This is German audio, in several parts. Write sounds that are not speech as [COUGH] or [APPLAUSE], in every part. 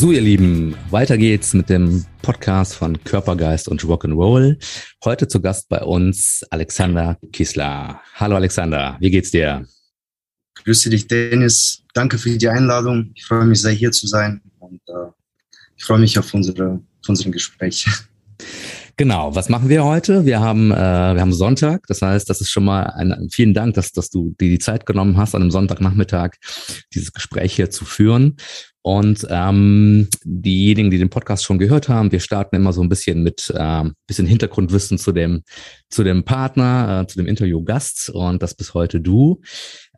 So, ihr Lieben, weiter geht's mit dem Podcast von Körpergeist und Rock'n'Roll. Heute zu Gast bei uns Alexander Kisler. Hallo Alexander, wie geht's dir? Grüße dich, Dennis. Danke für die Einladung. Ich freue mich sehr, hier zu sein und äh, ich freue mich auf unsere, auf unseren Gespräch. Genau, was machen wir heute? Wir haben, äh, wir haben Sonntag, das heißt, das ist schon mal ein, vielen Dank, dass, dass du dir die Zeit genommen hast, an einem Sonntagnachmittag dieses Gespräch hier zu führen. Und ähm, diejenigen, die den Podcast schon gehört haben, wir starten immer so ein bisschen mit äh, bisschen Hintergrundwissen zu dem zu dem Partner, äh, zu dem Interviewgast und das bis heute du.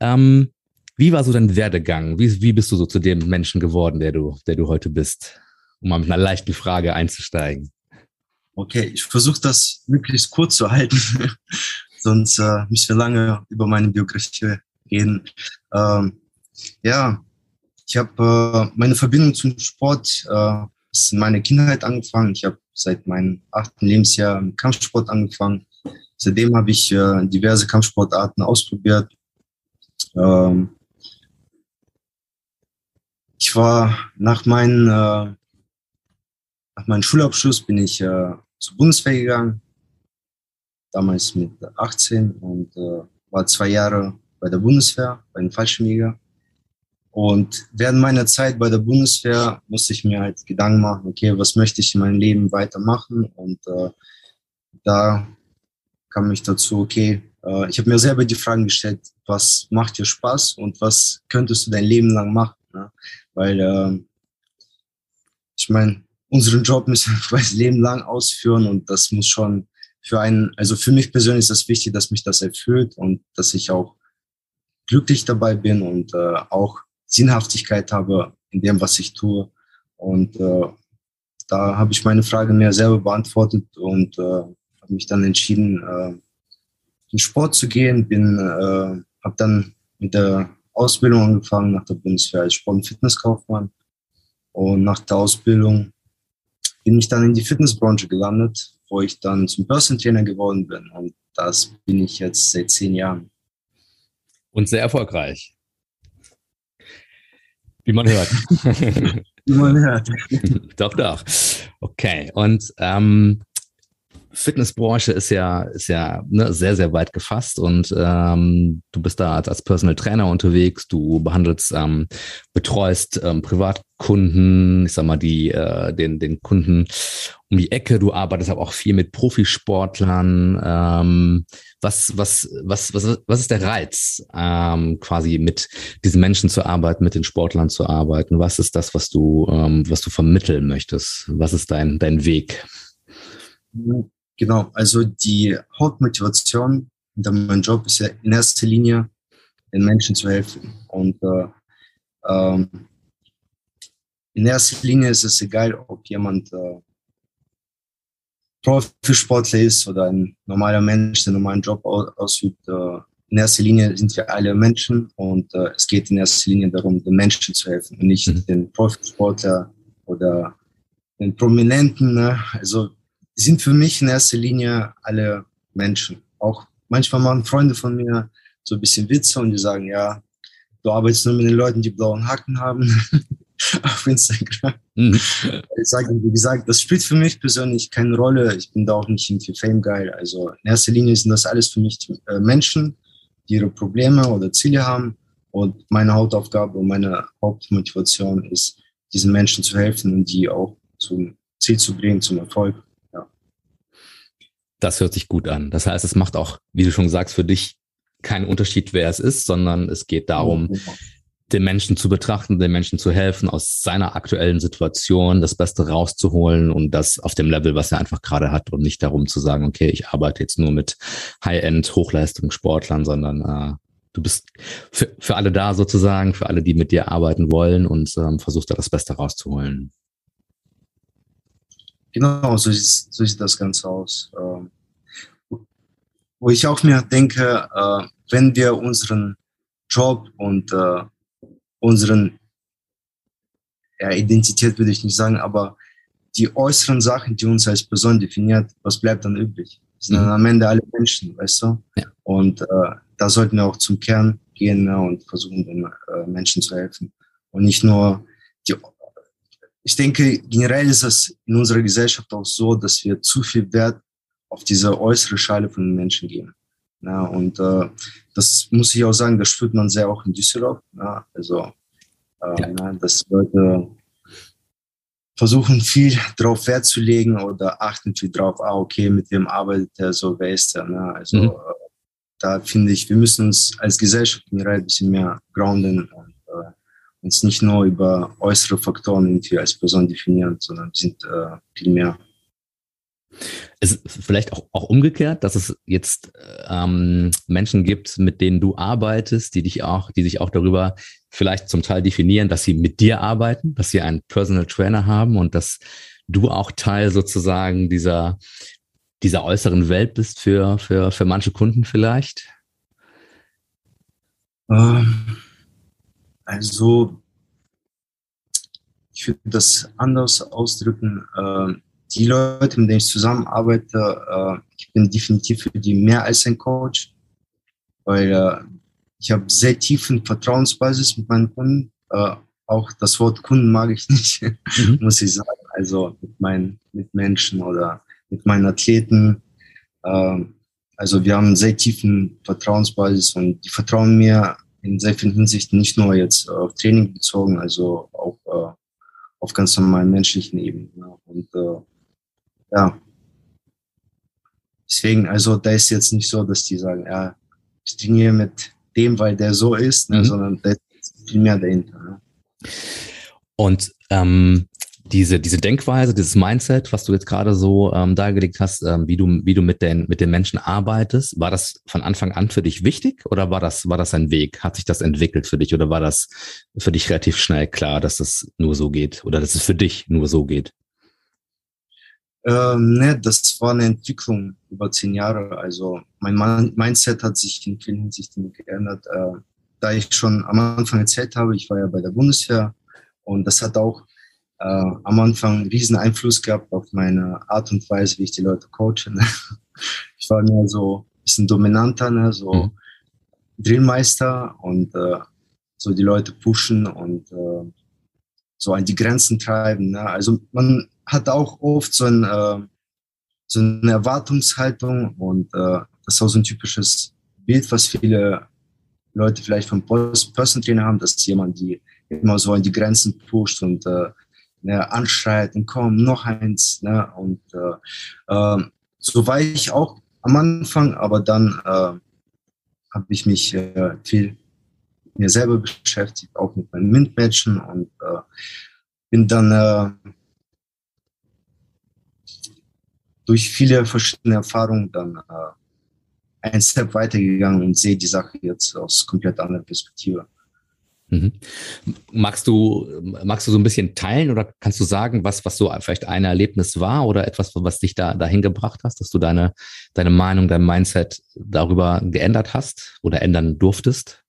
Ähm, wie war so dein Werdegang? Wie, wie bist du so zu dem Menschen geworden, der du der du heute bist? Um mal mit einer leichten Frage einzusteigen. Okay, ich versuche das möglichst kurz zu halten, [LAUGHS] sonst äh, müssen wir lange über meine Biografie reden. Ähm, ja, ich habe äh, meine Verbindung zum Sport äh, ist in meiner Kindheit angefangen. Ich habe seit meinem achten Lebensjahr mit Kampfsport angefangen. Seitdem habe ich äh, diverse Kampfsportarten ausprobiert. Ähm, ich war nach meinem äh, nach meinem Schulabschluss bin ich äh, zur Bundeswehr gegangen, damals mit 18 und äh, war zwei Jahre bei der Bundeswehr, bei den Fallschirmjäger. Und während meiner Zeit bei der Bundeswehr musste ich mir halt Gedanken machen, okay, was möchte ich in meinem Leben weitermachen? Und äh, da kam ich dazu, okay, äh, ich habe mir selber die Fragen gestellt, was macht dir Spaß und was könntest du dein Leben lang machen? Ne? Weil äh, ich meine, unseren Job müssen wir [LAUGHS] das Leben lang ausführen und das muss schon für einen, also für mich persönlich ist das wichtig, dass mich das erfüllt und dass ich auch glücklich dabei bin und äh, auch Sinnhaftigkeit habe in dem, was ich tue. Und äh, da habe ich meine Frage mir selber beantwortet und äh, habe mich dann entschieden, äh, in Sport zu gehen. Bin, äh, habe dann mit der Ausbildung angefangen nach der Bundeswehr als Sport- und Fitnesskaufmann. Und nach der Ausbildung bin ich dann in die Fitnessbranche gelandet, wo ich dann zum Person Trainer geworden bin. Und das bin ich jetzt seit zehn Jahren. Und sehr erfolgreich. Wie man hört. [LAUGHS] Wie man hört. [LAUGHS] doch, doch. Okay. Und ähm, Fitnessbranche ist ja, ist ja ne, sehr, sehr weit gefasst und ähm, du bist da als, als Personal Trainer unterwegs, du behandelst, ähm, betreust ähm, Privatkunden, ich sag mal, die, äh, den, den Kunden um die Ecke, du arbeitest aber auch viel mit Profisportlern. Ähm, was, was, was, was, was ist der Reiz, ähm, quasi mit diesen Menschen zu arbeiten, mit den Sportlern zu arbeiten? Was ist das, was du, ähm, was du vermitteln möchtest? Was ist dein, dein Weg? Genau, also die Hauptmotivation hinter meinem Job ist ja in erster Linie, den Menschen zu helfen. Und äh, ähm, in erster Linie ist es egal, ob jemand äh, Profisportler ist oder ein normaler Mensch, der einen normalen Job ausübt. Äh, in erster Linie sind wir alle Menschen und äh, es geht in erster Linie darum, den Menschen zu helfen und nicht mhm. den Profisportler oder den Prominenten. Ne? Also sind für mich in erster Linie alle Menschen. Auch manchmal machen Freunde von mir so ein bisschen Witze und die sagen, ja, du arbeitest nur mit den Leuten, die blauen Haken haben [LAUGHS] auf Instagram. Mhm. [LAUGHS] Ich sage, wie gesagt, das spielt für mich persönlich keine Rolle. Ich bin da auch nicht irgendwie Fame geil. Also in erster Linie sind das alles für mich äh, Menschen, die ihre Probleme oder Ziele haben. Und meine Hauptaufgabe und meine Hauptmotivation ist, diesen Menschen zu helfen und die auch zum Ziel zu bringen, zum Erfolg. Das hört sich gut an. Das heißt, es macht auch, wie du schon sagst, für dich keinen Unterschied, wer es ist, sondern es geht darum, den Menschen zu betrachten, den Menschen zu helfen, aus seiner aktuellen Situation das Beste rauszuholen und das auf dem Level, was er einfach gerade hat und nicht darum zu sagen, okay, ich arbeite jetzt nur mit High-End Hochleistungssportlern, sondern äh, du bist für, für alle da sozusagen, für alle, die mit dir arbeiten wollen und ähm, versuchst da das Beste rauszuholen. Genau, so sieht, so sieht das Ganze aus. Ähm, wo ich auch mir denke, äh, wenn wir unseren Job und äh, unseren ja, Identität würde ich nicht sagen, aber die äußeren Sachen, die uns als Person definiert, was bleibt dann übrig? Sind mhm. dann am Ende alle Menschen, weißt du? Ja. Und äh, da sollten wir auch zum Kern gehen ne, und versuchen, den äh, Menschen zu helfen. Und nicht nur die. Ich denke, generell ist es in unserer Gesellschaft auch so, dass wir zu viel Wert auf diese äußere Schale von den Menschen geben. Ja, und äh, das muss ich auch sagen, das spürt man sehr auch in Düsseldorf. Ja, also, äh, ja. Dass Leute versuchen viel darauf Wert zu legen oder achten viel drauf, ah, okay, mit wem arbeitet er, so, wer ist er. Ne? Also mhm. Äh, da finde ich, wir müssen uns als Gesellschaft generell ein bisschen mehr grounden und äh, uns nicht nur über äußere Faktoren irgendwie als Person definieren, sondern wir sind äh, viel mehr. Es ist vielleicht auch, auch umgekehrt, dass es jetzt ähm, Menschen gibt, mit denen du arbeitest, die dich auch, die sich auch darüber vielleicht zum Teil definieren, dass sie mit dir arbeiten, dass sie einen Personal Trainer haben und dass du auch Teil sozusagen dieser, dieser äußeren Welt bist für, für, für manche Kunden vielleicht? Ähm, also, ich würde das anders ausdrücken. Die Leute, mit denen ich zusammenarbeite, äh, ich bin definitiv für die mehr als ein Coach, weil äh, ich habe sehr tiefen Vertrauensbasis mit meinen Kunden. Äh, auch das Wort Kunden mag ich [LAUGHS] nicht, mhm. muss ich sagen. Also mit meinen mit Menschen oder mit meinen Athleten. Äh, also wir haben einen sehr tiefen Vertrauensbasis und die vertrauen mir in sehr vielen Hinsichten nicht nur jetzt auf Training bezogen, also auch auf ganz normalen menschlichen Ebenen. Ja. Und äh, ja, deswegen, also da ist jetzt nicht so, dass die sagen, ja, ich trainiere mit dem, weil der so ist, ne, mhm. sondern da ist viel mehr dahinter. Ne? Und ähm, diese, diese Denkweise, dieses Mindset, was du jetzt gerade so ähm, dargelegt hast, ähm, wie du, wie du mit den, mit den Menschen arbeitest, war das von Anfang an für dich wichtig oder war das, war das ein Weg? Hat sich das entwickelt für dich oder war das für dich relativ schnell klar, dass es nur so geht oder dass es für dich nur so geht? Ähm, ne, das war eine Entwicklung über zehn Jahre. Also mein Mindset hat sich in vielen Hinsichten geändert. Äh, da ich schon am Anfang erzählt habe, ich war ja bei der Bundeswehr und das hat auch äh, am Anfang einen riesen Einfluss gehabt auf meine Art und Weise, wie ich die Leute coache. Ne? [LAUGHS] Ich war mehr so ein bisschen dominanter, ne? so mhm. Drillmeister und äh, so die Leute pushen und äh, so an die Grenzen treiben. Ne? Also man hat auch oft so, ein, äh, so eine Erwartungshaltung und äh, das ist auch so ein typisches Bild, was viele Leute vielleicht vom Person Trainer haben, dass jemand die immer so an die Grenzen pusht und äh, ne, anschreit und komm, noch eins. Ne? Und äh, äh, so war ich auch am Anfang, aber dann äh, habe ich mich äh, viel mir selber beschäftigt, auch mit meinen MINT-Matchen und äh, bin dann äh, durch viele verschiedene Erfahrungen dann äh, einen Step weitergegangen und sehe die Sache jetzt aus komplett anderer Perspektive. Mhm. Magst du, magst du so ein bisschen teilen oder kannst du sagen, was, was so vielleicht ein Erlebnis war oder etwas, was dich da dahin gebracht hast, dass du deine, deine Meinung, dein Mindset darüber geändert hast oder ändern durftest?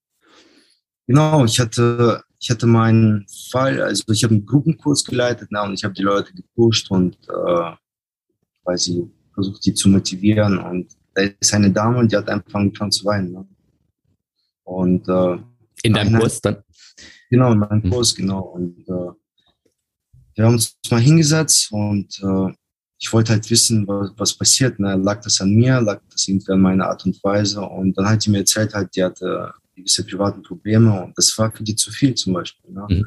Genau, ich hatte, ich hatte meinen Fall, also ich habe einen Gruppenkurs geleitet na, und ich habe die Leute gepusht und äh, weil sie versucht, die zu motivieren. Und da ist eine Dame und die hat einfach angefangen zu weinen. Ne? Und äh, in deinem Kurs dann? Genau, in meinem mhm. Kurs, genau. Und äh, wir haben uns mal hingesetzt und äh, ich wollte halt wissen, was, was passiert. Ne? Lag das an mir, lag das irgendwie an meiner Art und Weise? Und dann hat sie mir erzählt, halt, die hatte gewisse privaten Probleme und das war für die zu viel zum Beispiel. Ne? Mhm.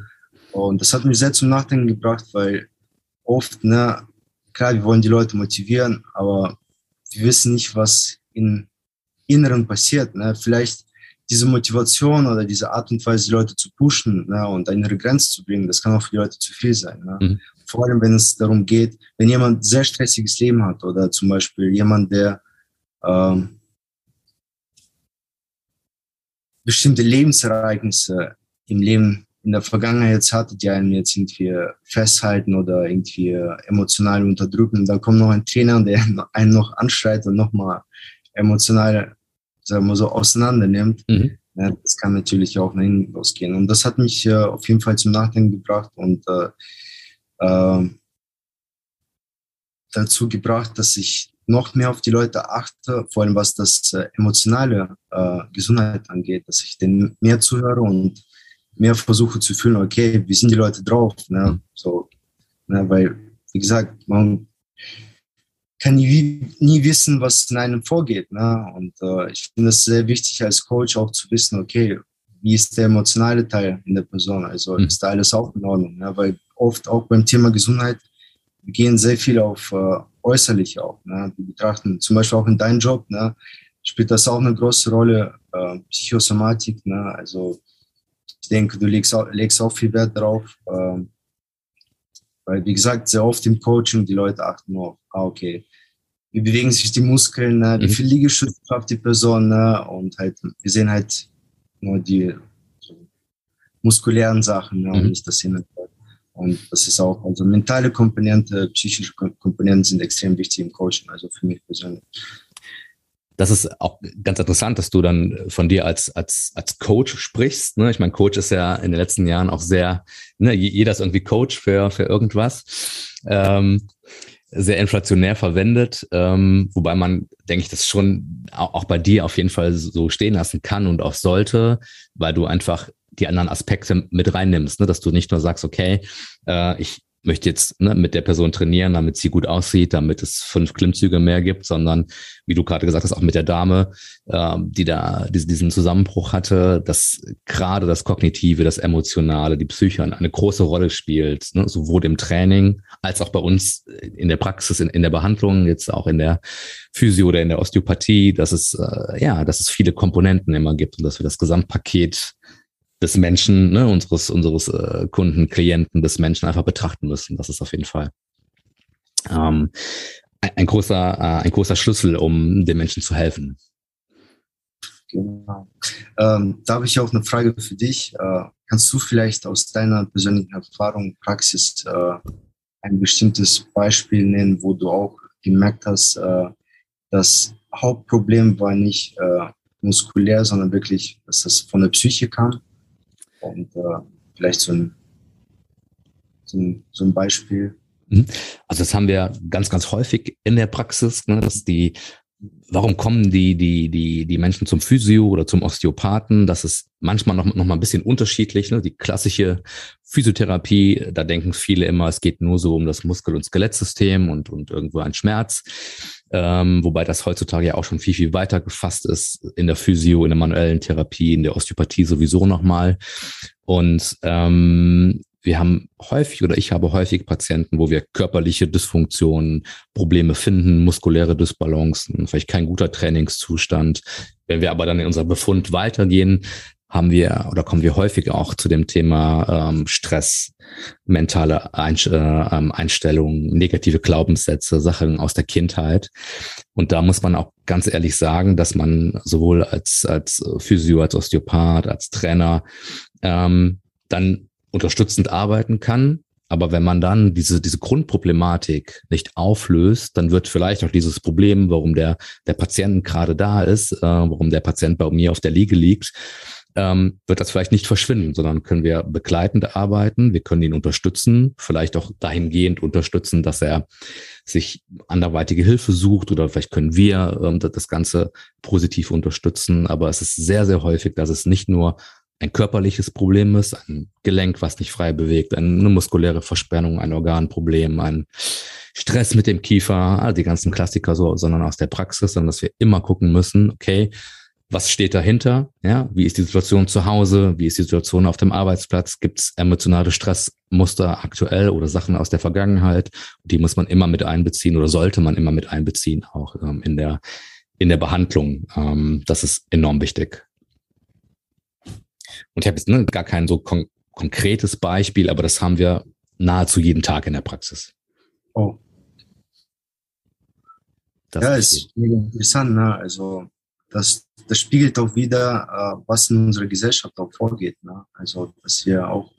Und das hat mich sehr zum Nachdenken gebracht, weil oft ne, klar, wir wollen die Leute motivieren, aber wir wissen nicht, was im Inneren passiert. Ne? Vielleicht diese Motivation oder diese Art und Weise, die Leute zu pushen ne, und an ihre Grenze zu bringen, das kann auch für die Leute zu viel sein. Ne? Mhm. Vor allem, wenn es darum geht, wenn jemand sehr stressiges Leben hat oder zum Beispiel jemand, der ähm, bestimmte Lebensereignisse im Leben in der Vergangenheit jetzt hatte, die einen jetzt irgendwie festhalten oder irgendwie emotional unterdrücken. dann kommt noch ein Trainer, der [LAUGHS] einen noch anschreit und nochmal emotional sagen wir so, auseinander nimmt, mhm. ja, das kann natürlich auch nach hinten losgehen. Und das hat mich äh, auf jeden Fall zum Nachdenken gebracht und äh, äh, dazu gebracht, dass ich noch mehr auf die Leute achte, vor allem was das äh, emotionale äh, Gesundheit angeht, dass ich denen mehr zuhöre und mehr versuche zu fühlen, okay, wie sind die Leute drauf, ne? Mhm. so, ne? weil, wie gesagt, man kann nie, nie wissen, was in einem vorgeht. Ne? Und äh, ich finde es sehr wichtig als Coach auch zu wissen, okay, wie ist der emotionale Teil in der Person? Also mhm. ist da alles auch in Ordnung? Ne? Weil oft auch beim Thema Gesundheit, wir gehen sehr viel auf äh, äußerlich auch. Ne? Wir betrachten zum Beispiel auch in deinem Job, ne? spielt das auch eine große Rolle, äh, Psychosomatik. Ne? Also ich denke, du legst auch, legst auch viel Wert darauf. Äh, weil, wie gesagt, sehr oft im Coaching die Leute achten nur, ah, okay, wie bewegen sich die Muskeln, ne? wie mhm. viel Liegestütze schafft die Person ne? und halt, wir sehen halt nur die so muskulären Sachen ne? und mhm. nicht das Hin und das ist auch, also mentale Komponente, psychische Komponenten sind extrem wichtig im Coaching, also für mich persönlich. Das ist auch ganz interessant, dass du dann von dir als, als, als Coach sprichst. Ne? Ich meine, Coach ist ja in den letzten Jahren auch sehr, ne, jeder ist irgendwie Coach für, für irgendwas. Ähm, sehr inflationär verwendet, ähm, wobei man, denke ich, das schon auch, bei dir auf jeden Fall so stehen lassen kann und auch sollte, weil du einfach die anderen Aspekte mit reinnimmst, ne? dass du nicht nur sagst, okay, äh, ich möchte jetzt ne, mit der Person trainieren, damit sie gut aussieht, damit es fünf Klimmzüge mehr gibt, sondern wie du gerade gesagt hast, auch mit der Dame, äh, die da diesen Zusammenbruch hatte, dass gerade das Kognitive, das Emotionale, die Psyche eine große Rolle spielt, ne, sowohl im Training als auch bei uns in der Praxis, in, in der Behandlung, jetzt auch in der Physio oder in der Osteopathie, dass es äh, ja, dass es viele Komponenten immer gibt und dass wir das Gesamtpaket des Menschen, ne, unseres, unseres äh, Kunden, Klienten, des Menschen einfach betrachten müssen. Das ist auf jeden Fall ähm, ein, ein, großer, äh, ein großer Schlüssel, um den Menschen zu helfen. Genau. Ähm, da habe ich auch eine Frage für dich. Äh, kannst du vielleicht aus deiner persönlichen Erfahrung, Praxis äh, ein bestimmtes Beispiel nennen, wo du auch gemerkt hast, äh, das Hauptproblem war nicht äh, muskulär, sondern wirklich, dass das von der Psyche kam? Und äh, vielleicht so ein, so ein, so ein Beispiel. Mhm. Also das haben wir ganz, ganz häufig in der Praxis, ne, dass die, warum kommen die, die, die, die Menschen zum Physio oder zum Osteopathen? Das ist manchmal noch, noch mal ein bisschen unterschiedlich. Ne? Die klassische Physiotherapie, da denken viele immer, es geht nur so um das Muskel- und Skelettsystem und, und irgendwo ein Schmerz ähm, wobei das heutzutage ja auch schon viel, viel weiter gefasst ist in der Physio, in der manuellen Therapie, in der Osteopathie sowieso nochmal. Und ähm, wir haben häufig oder ich habe häufig Patienten, wo wir körperliche Dysfunktionen, Probleme finden, muskuläre Dysbalancen, vielleicht kein guter Trainingszustand. Wenn wir aber dann in unser Befund weitergehen, haben wir oder kommen wir häufig auch zu dem Thema ähm, Stress, mentale äh, ähm, Einstellungen, negative Glaubenssätze, Sachen aus der Kindheit. Und da muss man auch ganz ehrlich sagen, dass man sowohl als, als Physio, als Osteopath, als Trainer ähm, dann unterstützend arbeiten kann. Aber wenn man dann diese, diese Grundproblematik nicht auflöst, dann wird vielleicht auch dieses Problem, warum der, der Patient gerade da ist, äh, warum der Patient bei mir auf der Liege liegt, ähm, wird das vielleicht nicht verschwinden, sondern können wir begleitend arbeiten. Wir können ihn unterstützen, vielleicht auch dahingehend unterstützen, dass er sich anderweitige Hilfe sucht oder vielleicht können wir ähm, das Ganze positiv unterstützen. Aber es ist sehr, sehr häufig, dass es nicht nur ein körperliches Problem ist, ein Gelenk, was nicht frei bewegt, eine muskuläre Versperrung, ein Organproblem, ein Stress mit dem Kiefer, also die ganzen Klassiker so, sondern aus der Praxis, sondern dass wir immer gucken müssen, okay, was steht dahinter? Ja, wie ist die Situation zu Hause? Wie ist die Situation auf dem Arbeitsplatz? Gibt es emotionale Stressmuster aktuell oder Sachen aus der Vergangenheit? Die muss man immer mit einbeziehen oder sollte man immer mit einbeziehen, auch ähm, in der in der Behandlung. Ähm, das ist enorm wichtig. Und ich habe jetzt ne, gar kein so kon konkretes Beispiel, aber das haben wir nahezu jeden Tag in der Praxis. Oh. Das ja, ist interessant. Ne? Also das, das spiegelt auch wieder, äh, was in unserer Gesellschaft auch vorgeht. Ne? Also, dass wir auch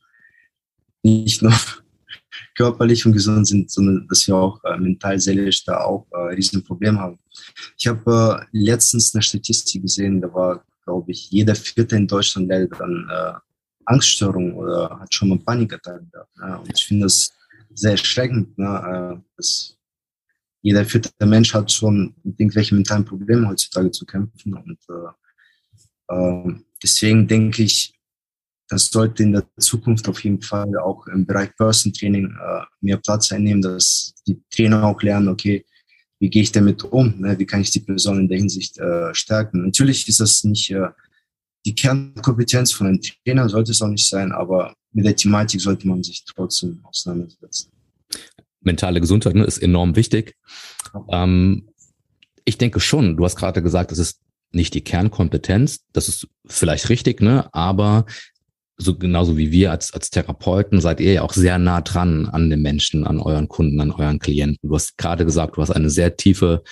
nicht nur [LAUGHS] körperlich und gesund sind, sondern dass wir auch äh, mental, seelisch da auch äh, riesen Problem haben. Ich habe äh, letztens eine Statistik gesehen, da war, glaube ich, jeder Vierte in Deutschland leidet an äh, Angststörung oder hat schon mal Panikattacken gehabt. Ne? Und ich finde das sehr erschreckend, ne? Äh, dass jeder vierte Mensch hat schon mit irgendwelchen mentalen Problemen heutzutage zu kämpfen. Und äh, äh, deswegen denke ich, das sollte in der Zukunft auf jeden Fall auch im Bereich Person Training äh, mehr Platz einnehmen, dass die Trainer auch lernen, okay, wie gehe ich damit um? Ne? Wie kann ich die Person in der Hinsicht äh, stärken? Natürlich ist das nicht äh, die Kernkompetenz von einem Trainer, sollte es auch nicht sein, aber mit der Thematik sollte man sich trotzdem auseinandersetzen. Mentale Gesundheit ne, ist enorm wichtig. Ähm, ich denke schon, du hast gerade gesagt, es ist nicht die Kernkompetenz, das ist vielleicht richtig, ne? Aber so genauso wie wir als, als Therapeuten seid ihr ja auch sehr nah dran an den Menschen, an euren Kunden, an euren Klienten. Du hast gerade gesagt, du hast eine sehr tiefe,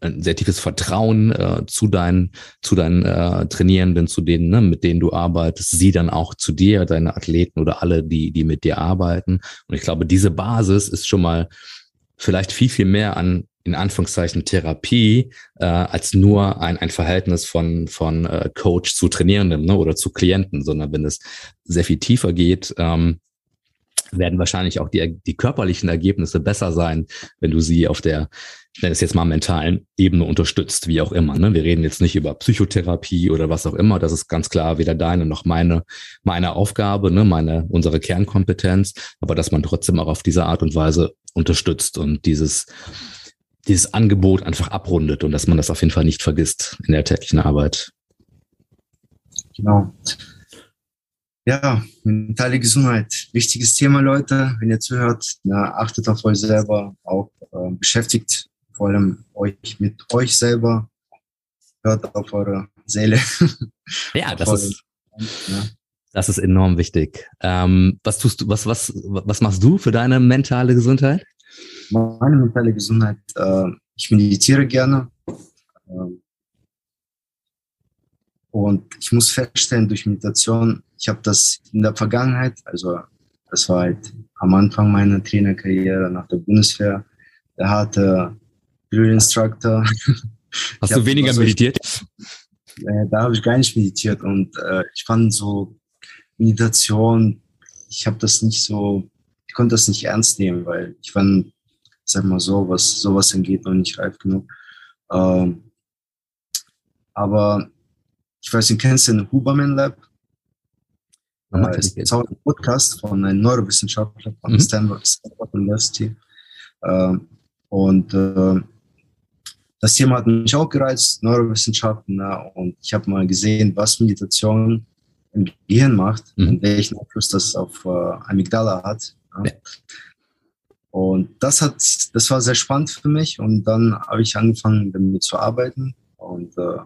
ein sehr tiefes Vertrauen äh, zu deinen, zu deinen äh, Trainierenden, zu denen, ne, mit denen du arbeitest, sie dann auch zu dir, deine Athleten oder alle, die, die mit dir arbeiten. Und ich glaube, diese Basis ist schon mal vielleicht viel, viel mehr an in Anführungszeichen Therapie äh, als nur ein, ein Verhältnis von, von äh, Coach zu Trainierenden ne, oder zu Klienten, sondern wenn es sehr viel tiefer geht, ähm, werden wahrscheinlich auch die, die körperlichen Ergebnisse besser sein, wenn du sie auf der, ich nenne es jetzt mal mentalen Ebene unterstützt, wie auch immer. Ne? Wir reden jetzt nicht über Psychotherapie oder was auch immer. Das ist ganz klar weder deine noch meine, meine Aufgabe, ne? meine, unsere Kernkompetenz, aber dass man trotzdem auch auf diese Art und Weise unterstützt und dieses, dieses Angebot einfach abrundet und dass man das auf jeden Fall nicht vergisst in der täglichen Arbeit. Genau. Ja, mentale Gesundheit. Wichtiges Thema, Leute. Wenn ihr zuhört, na, achtet auf euch selber, auch äh, beschäftigt vor allem euch mit euch selber. Hört auf eure Seele. [LAUGHS] Ja, das ist, ja. das ist enorm wichtig. Ähm, was tust du, was, was, was machst du für deine mentale Gesundheit? Meine mentale Gesundheit, äh, ich meditiere gerne. Äh, und ich muss feststellen, durch Meditation, ich habe das in der Vergangenheit, also das war halt am Anfang meiner Trainerkarriere nach der Bundeswehr, der hatte Drill Instructor. [LAUGHS] Hast du weniger meditiert? äh, da habe ich gar nicht meditiert und äh, ich fand so Meditation, ich habe das nicht so, ich konnte das nicht ernst nehmen, weil ich fand sag mal so, was sowas angeht, noch nicht reif genug. Ähm, aber ich weiß nicht, kennst du den Huberman Lab? Äh, ist ein Podcast von einem Neurowissenschaftler von mhm. Stanford, Stanford University. Äh, und äh, das Thema hat mich auch gereizt, Neurowissenschaften. Ne? Und ich habe mal gesehen, was Meditation im Gehirn macht mhm. und welchen Einfluss das auf äh, Amygdala hat. Ne? Ja. Und das hat, das war sehr spannend für mich. Und dann habe ich angefangen, damit zu arbeiten und äh,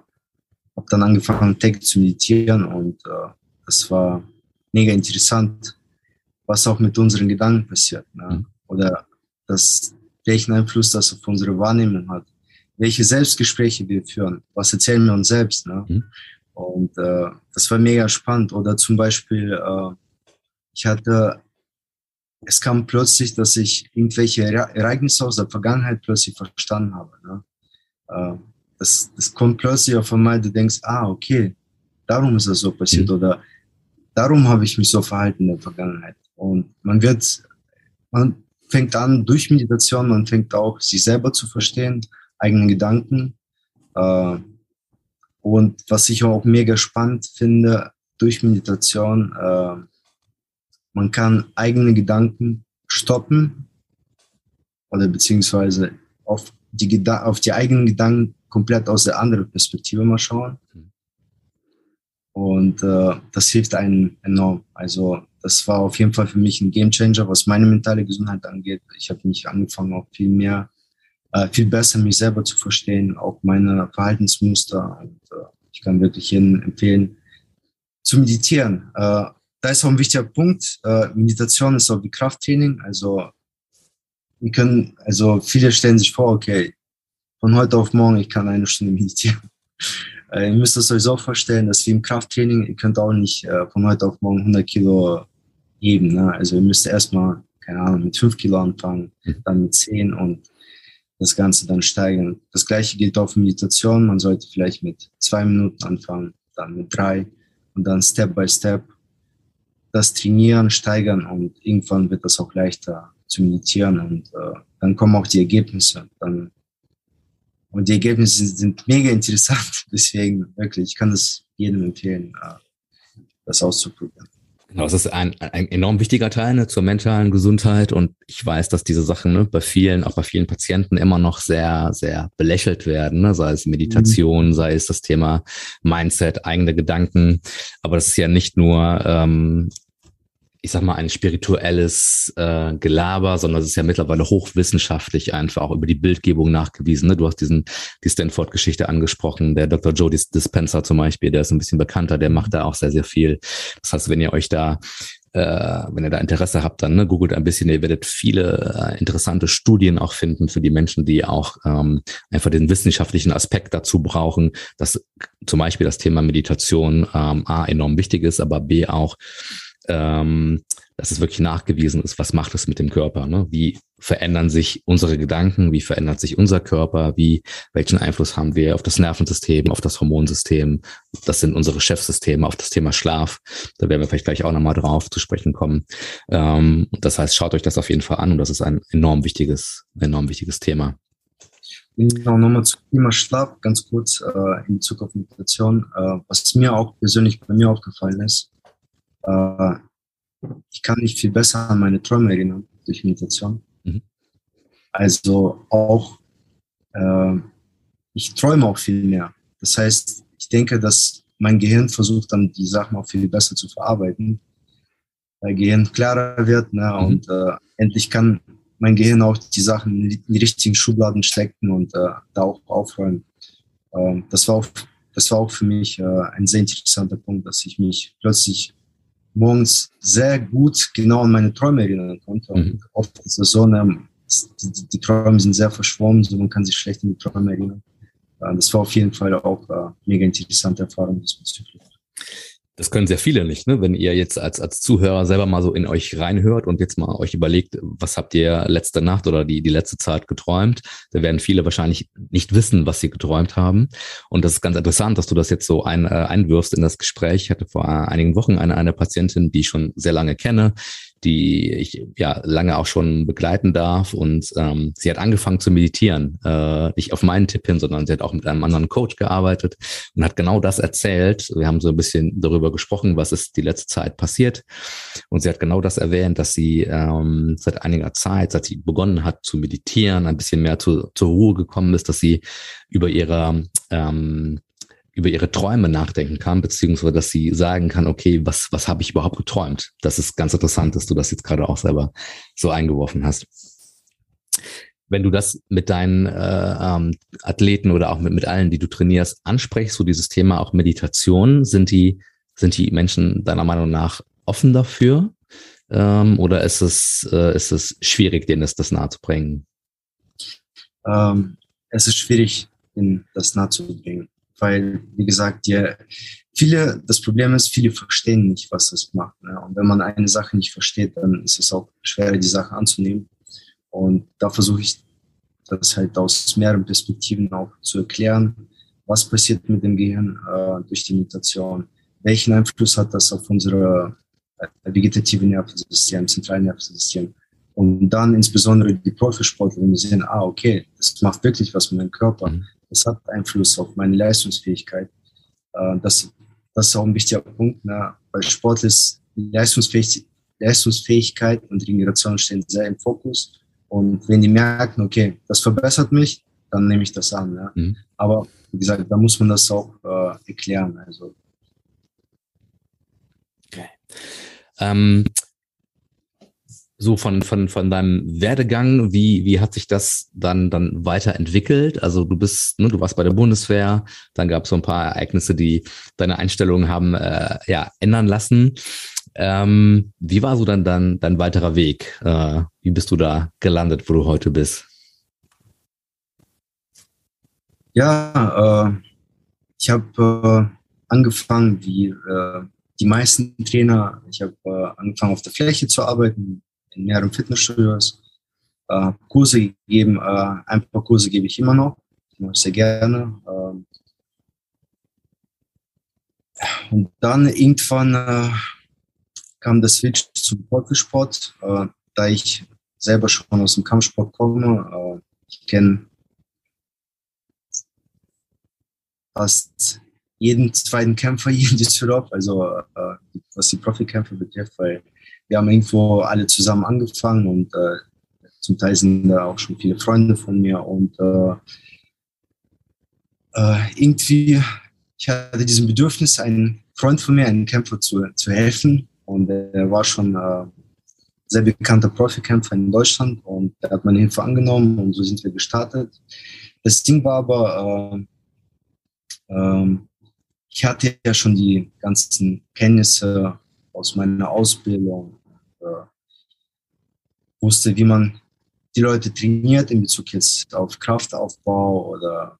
habe dann angefangen, täglich zu meditieren. Und äh, das war mega interessant, was auch mit unseren Gedanken passiert. Ne? Mhm. Oder das, welchen Einfluss das auf unsere Wahrnehmung hat. Welche Selbstgespräche wir führen. Was erzählen wir uns selbst. Ne? Mhm. Und äh, das war mega spannend. Oder zum Beispiel, äh, ich hatte es kam plötzlich, dass ich irgendwelche Ereignisse aus der Vergangenheit plötzlich verstanden habe. Ne? Äh, das, das kommt plötzlich auf einmal, du denkst, ah, okay, darum ist das so passiert mhm. oder darum habe ich mich so verhalten in der Vergangenheit. Und man wird, man fängt an durch Meditation, man fängt auch sich selber zu verstehen, eigene Gedanken. Äh, und was ich auch mega spannend finde, durch Meditation, äh, man kann eigene Gedanken stoppen oder beziehungsweise auf die, auf die eigenen Gedanken komplett aus der anderen Perspektive mal schauen. Und äh, das hilft einem enorm. Also das war auf jeden Fall für mich ein Gamechanger, was meine mentale Gesundheit angeht. Ich habe mich angefangen, auch viel mehr, äh, viel besser mich selber zu verstehen, auch meine Verhaltensmuster. Und äh, ich kann wirklich jedem empfehlen, zu meditieren. Da ist auch ein wichtiger Punkt. Äh, Meditation ist auch wie Krafttraining. Also wir können, also viele stellen sich vor, okay, von heute auf morgen, ich kann eine Stunde meditieren. [LAUGHS] Äh, ihr müsst es euch so vorstellen, dass wie im Krafttraining, ihr könnt auch nicht äh, von heute auf morgen 100 Kilo heben. Ne? Also ihr müsst erstmal keine Ahnung, mit fünf Kilo anfangen, mhm. dann mit zehn und das Ganze dann steigern. Das gleiche gilt auch für Meditation. Man sollte vielleicht mit zwei Minuten anfangen, dann mit drei und dann Step by Step das trainieren, steigern und irgendwann wird das auch leichter zu meditieren und äh, dann kommen auch die Ergebnisse. Dann, und die Ergebnisse sind mega interessant, [LAUGHS] deswegen wirklich, ich kann das jedem empfehlen, äh, das auszuprobieren. Genau, das ist ein, ein enorm wichtiger Teil ne, zur mentalen Gesundheit und ich weiß, dass diese Sachen ne, bei vielen, auch bei vielen Patienten immer noch sehr, sehr belächelt werden, ne, sei es Meditation, mhm. sei es das Thema Mindset, eigene Gedanken, aber das ist ja nicht nur ähm, ich sag mal, ein spirituelles äh, Gelaber, sondern es ist ja mittlerweile hochwissenschaftlich einfach auch über die Bildgebung nachgewiesen. Ne? Du hast diesen die Stanford-Geschichte angesprochen, der Dr. Joe Dispenser zum Beispiel, der ist ein bisschen bekannter, der macht da auch sehr, sehr viel. Das heißt, wenn ihr euch da äh, wenn ihr da Interesse habt, dann ne, googelt ein bisschen. Ihr werdet viele äh, interessante Studien auch finden für die Menschen, die auch ähm, einfach den wissenschaftlichen Aspekt dazu brauchen, dass zum Beispiel das Thema Meditation ähm, A enorm wichtig ist, aber B auch ähm, dass es wirklich nachgewiesen ist, was macht es mit dem Körper, ne? wie verändern sich unsere Gedanken, wie verändert sich unser Körper, wie, welchen Einfluss haben wir auf das Nervensystem, auf das Hormonsystem, das sind unsere Chefsysteme, auf das Thema Schlaf, da werden wir vielleicht gleich auch nochmal drauf zu sprechen kommen. Ähm, das heißt, schaut euch das auf jeden Fall an und das ist ein enorm wichtiges, enorm wichtiges Thema. Genau, nochmal zum Thema Schlaf, ganz kurz äh, in Bezug auf Meditation. Äh, was mir auch persönlich bei mir aufgefallen ist, äh, ich kann mich viel besser an meine Träume erinnern durch Meditation. Mhm. Also auch, äh, ich träume auch viel mehr. Das heißt, ich denke, dass mein Gehirn versucht dann die Sachen auch viel besser zu verarbeiten, weil Gehirn klarer wird ne, mhm. und äh, endlich kann mein Gehirn auch die Sachen in die richtigen Schubladen stecken und äh, da auch aufräumen. Ähm, das, war auch, das war auch für mich äh, ein sehr interessanter Punkt, dass ich mich plötzlich morgens sehr gut genau an meine Träume erinnern konnte. Und mhm. oft ist es so, ne, die, die, Träume sind sehr verschwommen, so man kann sich schlecht an die Träume erinnern. Das war auf jeden Fall auch eine äh, mega interessante Erfahrung diesbezüglich. Das können sehr viele nicht, ne? Wenn ihr jetzt als, als Zuhörer selber mal so in euch reinhört und jetzt mal euch überlegt, was habt ihr letzte Nacht oder die, die letzte Zeit geträumt, da werden viele wahrscheinlich nicht wissen, was sie geträumt haben. Und das ist ganz interessant, dass du das jetzt so ein, äh, einwirfst in das Gespräch. Ich hatte vor einigen Wochen eine, eine Patientin, die ich schon sehr lange kenne, die ich ja lange auch schon begleiten darf. Und ähm, sie hat angefangen zu meditieren, äh, nicht auf meinen Tipp hin, sondern sie hat auch mit einem anderen Coach gearbeitet und hat genau das erzählt. Wir haben so ein bisschen darüber gesprochen, was ist die letzte Zeit passiert. Und sie hat genau das erwähnt, dass sie ähm, seit einiger Zeit, seit sie begonnen hat zu meditieren, ein bisschen mehr zu, zur Ruhe gekommen ist, dass sie über ihre ähm, über ihre Träume nachdenken kann, beziehungsweise dass sie sagen kann, okay, was, was habe ich überhaupt geträumt? Das ist ganz interessant, dass du das jetzt gerade auch selber so eingeworfen hast. Wenn du das mit deinen äh, ähm, Athleten oder auch mit, mit allen, die du trainierst, ansprichst, so dieses Thema auch Meditation, sind die, sind die Menschen deiner Meinung nach offen dafür? Ähm, oder ist es, äh, ist es schwierig, denen das, das nahezubringen? Ähm, es ist schwierig, ihnen das nahezubringen weil, wie gesagt, die, viele, das Problem ist, viele verstehen nicht, was das macht. Ne? Und wenn man eine Sache nicht versteht, dann ist es auch schwer, die Sache anzunehmen. Und da versuche ich das halt aus mehreren Perspektiven auch zu erklären, was passiert mit dem Gehirn äh, durch die Meditation, welchen Einfluss hat das auf unser äh, vegetative Nervensystem, zentrale Nervensystem. Und dann insbesondere die Profisportler, wenn sie sehen, ah, okay, das macht wirklich was mit dem Körper. Das hat Einfluss auf meine Leistungsfähigkeit. Äh, das, das ist auch ein wichtiger Punkt. Ne? Bei Sport ist Leistungsfähig Leistungsfähigkeit und Regeneration stehen sehr im Fokus. Und wenn die merken, okay, das verbessert mich, dann nehme ich das an. Ja? Mhm. Aber wie gesagt, da muss man das auch äh, erklären. Also. Okay. Ähm, so von, von, von deinem Werdegang, wie, wie hat sich das dann, dann weiterentwickelt? Also du bist, ne, du warst bei der Bundeswehr, dann gab es so ein paar Ereignisse, die deine Einstellung haben äh, ja, ändern lassen. Ähm, wie war so dann, dann dein weiterer Weg? Äh, wie bist du da gelandet, wo du heute bist? Ja, äh, ich habe äh, angefangen, wie äh, die meisten Trainer, ich habe äh, angefangen auf der Fläche zu arbeiten, in mehreren Fitnessstudios, äh, Kurse gegeben. Äh, ein paar Kurse gebe ich immer noch, mache sehr gerne. Ähm, und dann irgendwann äh, kam der Switch zum Profisport, äh, da ich selber schon aus dem Kampfsport komme. Äh, ich kenne fast jeden zweiten Kämpfer hier in Düsseldorf, also was die Profikämpfe betrifft, weil wir haben irgendwo alle zusammen angefangen und äh, zum Teil sind da auch schon viele Freunde von mir und äh, äh irgendwie, ich hatte diesen Bedürfnis, einen Freund von mir, einen Kämpfer zu, zu helfen und er war schon äh, sehr bekannter Profikämpfer in Deutschland und er hat meine Hilfe angenommen und so sind wir gestartet. Das Ding war aber, äh, äh, ich hatte ja schon die ganzen Kenntnisse aus meiner Ausbildung, äh, wusste, wie man die Leute trainiert in Bezug jetzt auf Kraftaufbau oder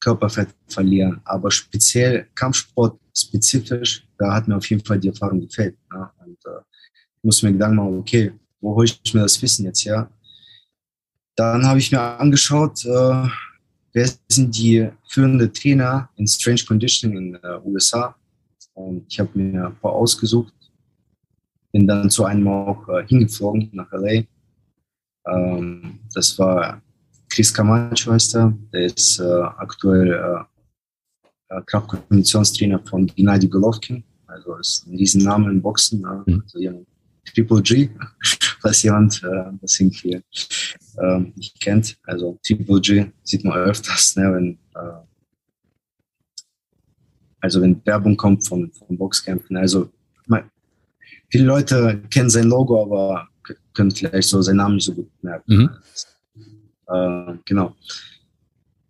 Körperfett verlieren. Aber speziell Kampfsport spezifisch, da hat mir auf jeden Fall die Erfahrung gefällt. Ne? Und äh, ich musste mir Gedanken machen, okay, wo hole ich mir das Wissen jetzt her? Dann habe ich mir angeschaut, äh, wer sind die führenden Trainer in Strange Conditioning in den äh, USA. Und ich habe mir ein paar ausgesucht, bin dann zu einem auch äh, hingeflogen nach LA. Ähm, das war Chris Camacho heißt er, der ist äh, aktuell äh, Kraftkonditionstrainer von Gennady Golovkin, also ist ein Riesenname im Boxen, ne? mhm. also jemand, Triple G, [LAUGHS] falls jemand äh, das irgendwie äh, nicht kennt. Also Triple G sieht man öfters, ne, wenn äh, also wenn Werbung kommt von, von Boxkämpfen. Also viele Leute kennen sein Logo, aber können vielleicht so seinen Namen nicht so gut merken. Mhm. Äh, genau.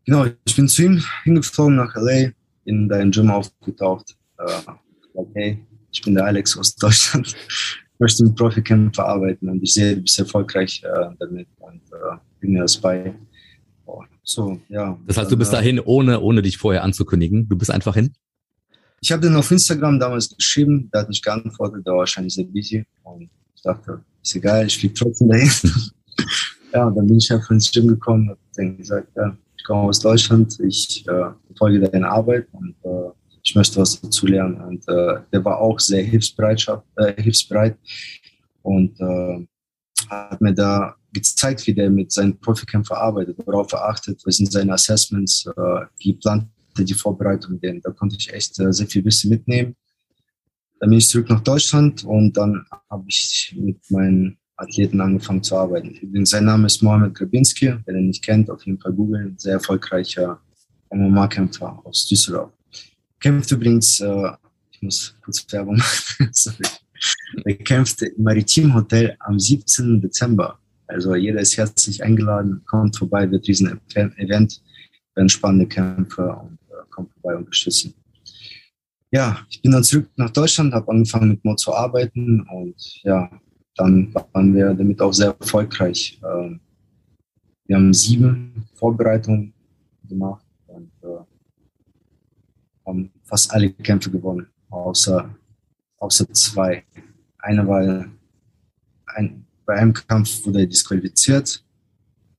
Genau, ich bin zu ihm hingeflogen nach LA, in deinem Gym aufgetaucht. Äh, okay, ich bin der Alex aus Deutschland, ich möchte mit Profikämpfer arbeiten und ich sehe, du bist erfolgreich äh, damit und äh, bin mir das bei. Oh, so, ja. Das heißt, du bist dahin, ohne, ohne dich vorher anzukündigen. Du bist einfach hin? Ich habe den auf Instagram damals geschrieben, der hat nicht geantwortet, der war wahrscheinlich sehr busy und ich dachte, ist egal, ich fliege trotzdem dahin. [LAUGHS] ja, dann bin ich einfach ins Gym gekommen und dann gesagt, ja, ich komme aus Deutschland, ich äh, folge deiner Arbeit und äh, ich möchte was dazu lernen. Und äh, der war auch sehr hilfsbereit, äh, hilfsbereit und äh, hat mir da gezeigt, wie der mit seinen Profikämpfern arbeitet, worauf er achtet, was sind seine Assessments, äh, wie plant er die Vorbereitung denn. Da konnte ich echt äh, sehr viel Wissen mitnehmen. Dann bin ich zurück nach Deutschland und dann habe ich mit meinen Athleten angefangen zu arbeiten. Übrigens, sein Name ist Mohamed Grabinski, wer den nicht kennt, auf jeden Fall googeln. Sehr erfolgreicher MMA-Kämpfer aus Düsseldorf. Kämpft übrigens, äh, ich muss kurz Werbung machen. [LAUGHS] Er kämpft im Maritim Hotel am 17. Dezember. Also jeder ist herzlich eingeladen, kommt vorbei, wird diesen Event, werden spannende Kämpfe und kommt vorbei unterstützen. Ja, ich bin dann zurück nach Deutschland, habe angefangen mit Mo zu arbeiten und ja, dann waren wir damit auch sehr erfolgreich. Ähm, wir haben sieben Vorbereitungen gemacht und äh, haben fast alle Kämpfe gewonnen, außer, außer zwei. Einer war ein, bei einem Kampf wurde er disqualifiziert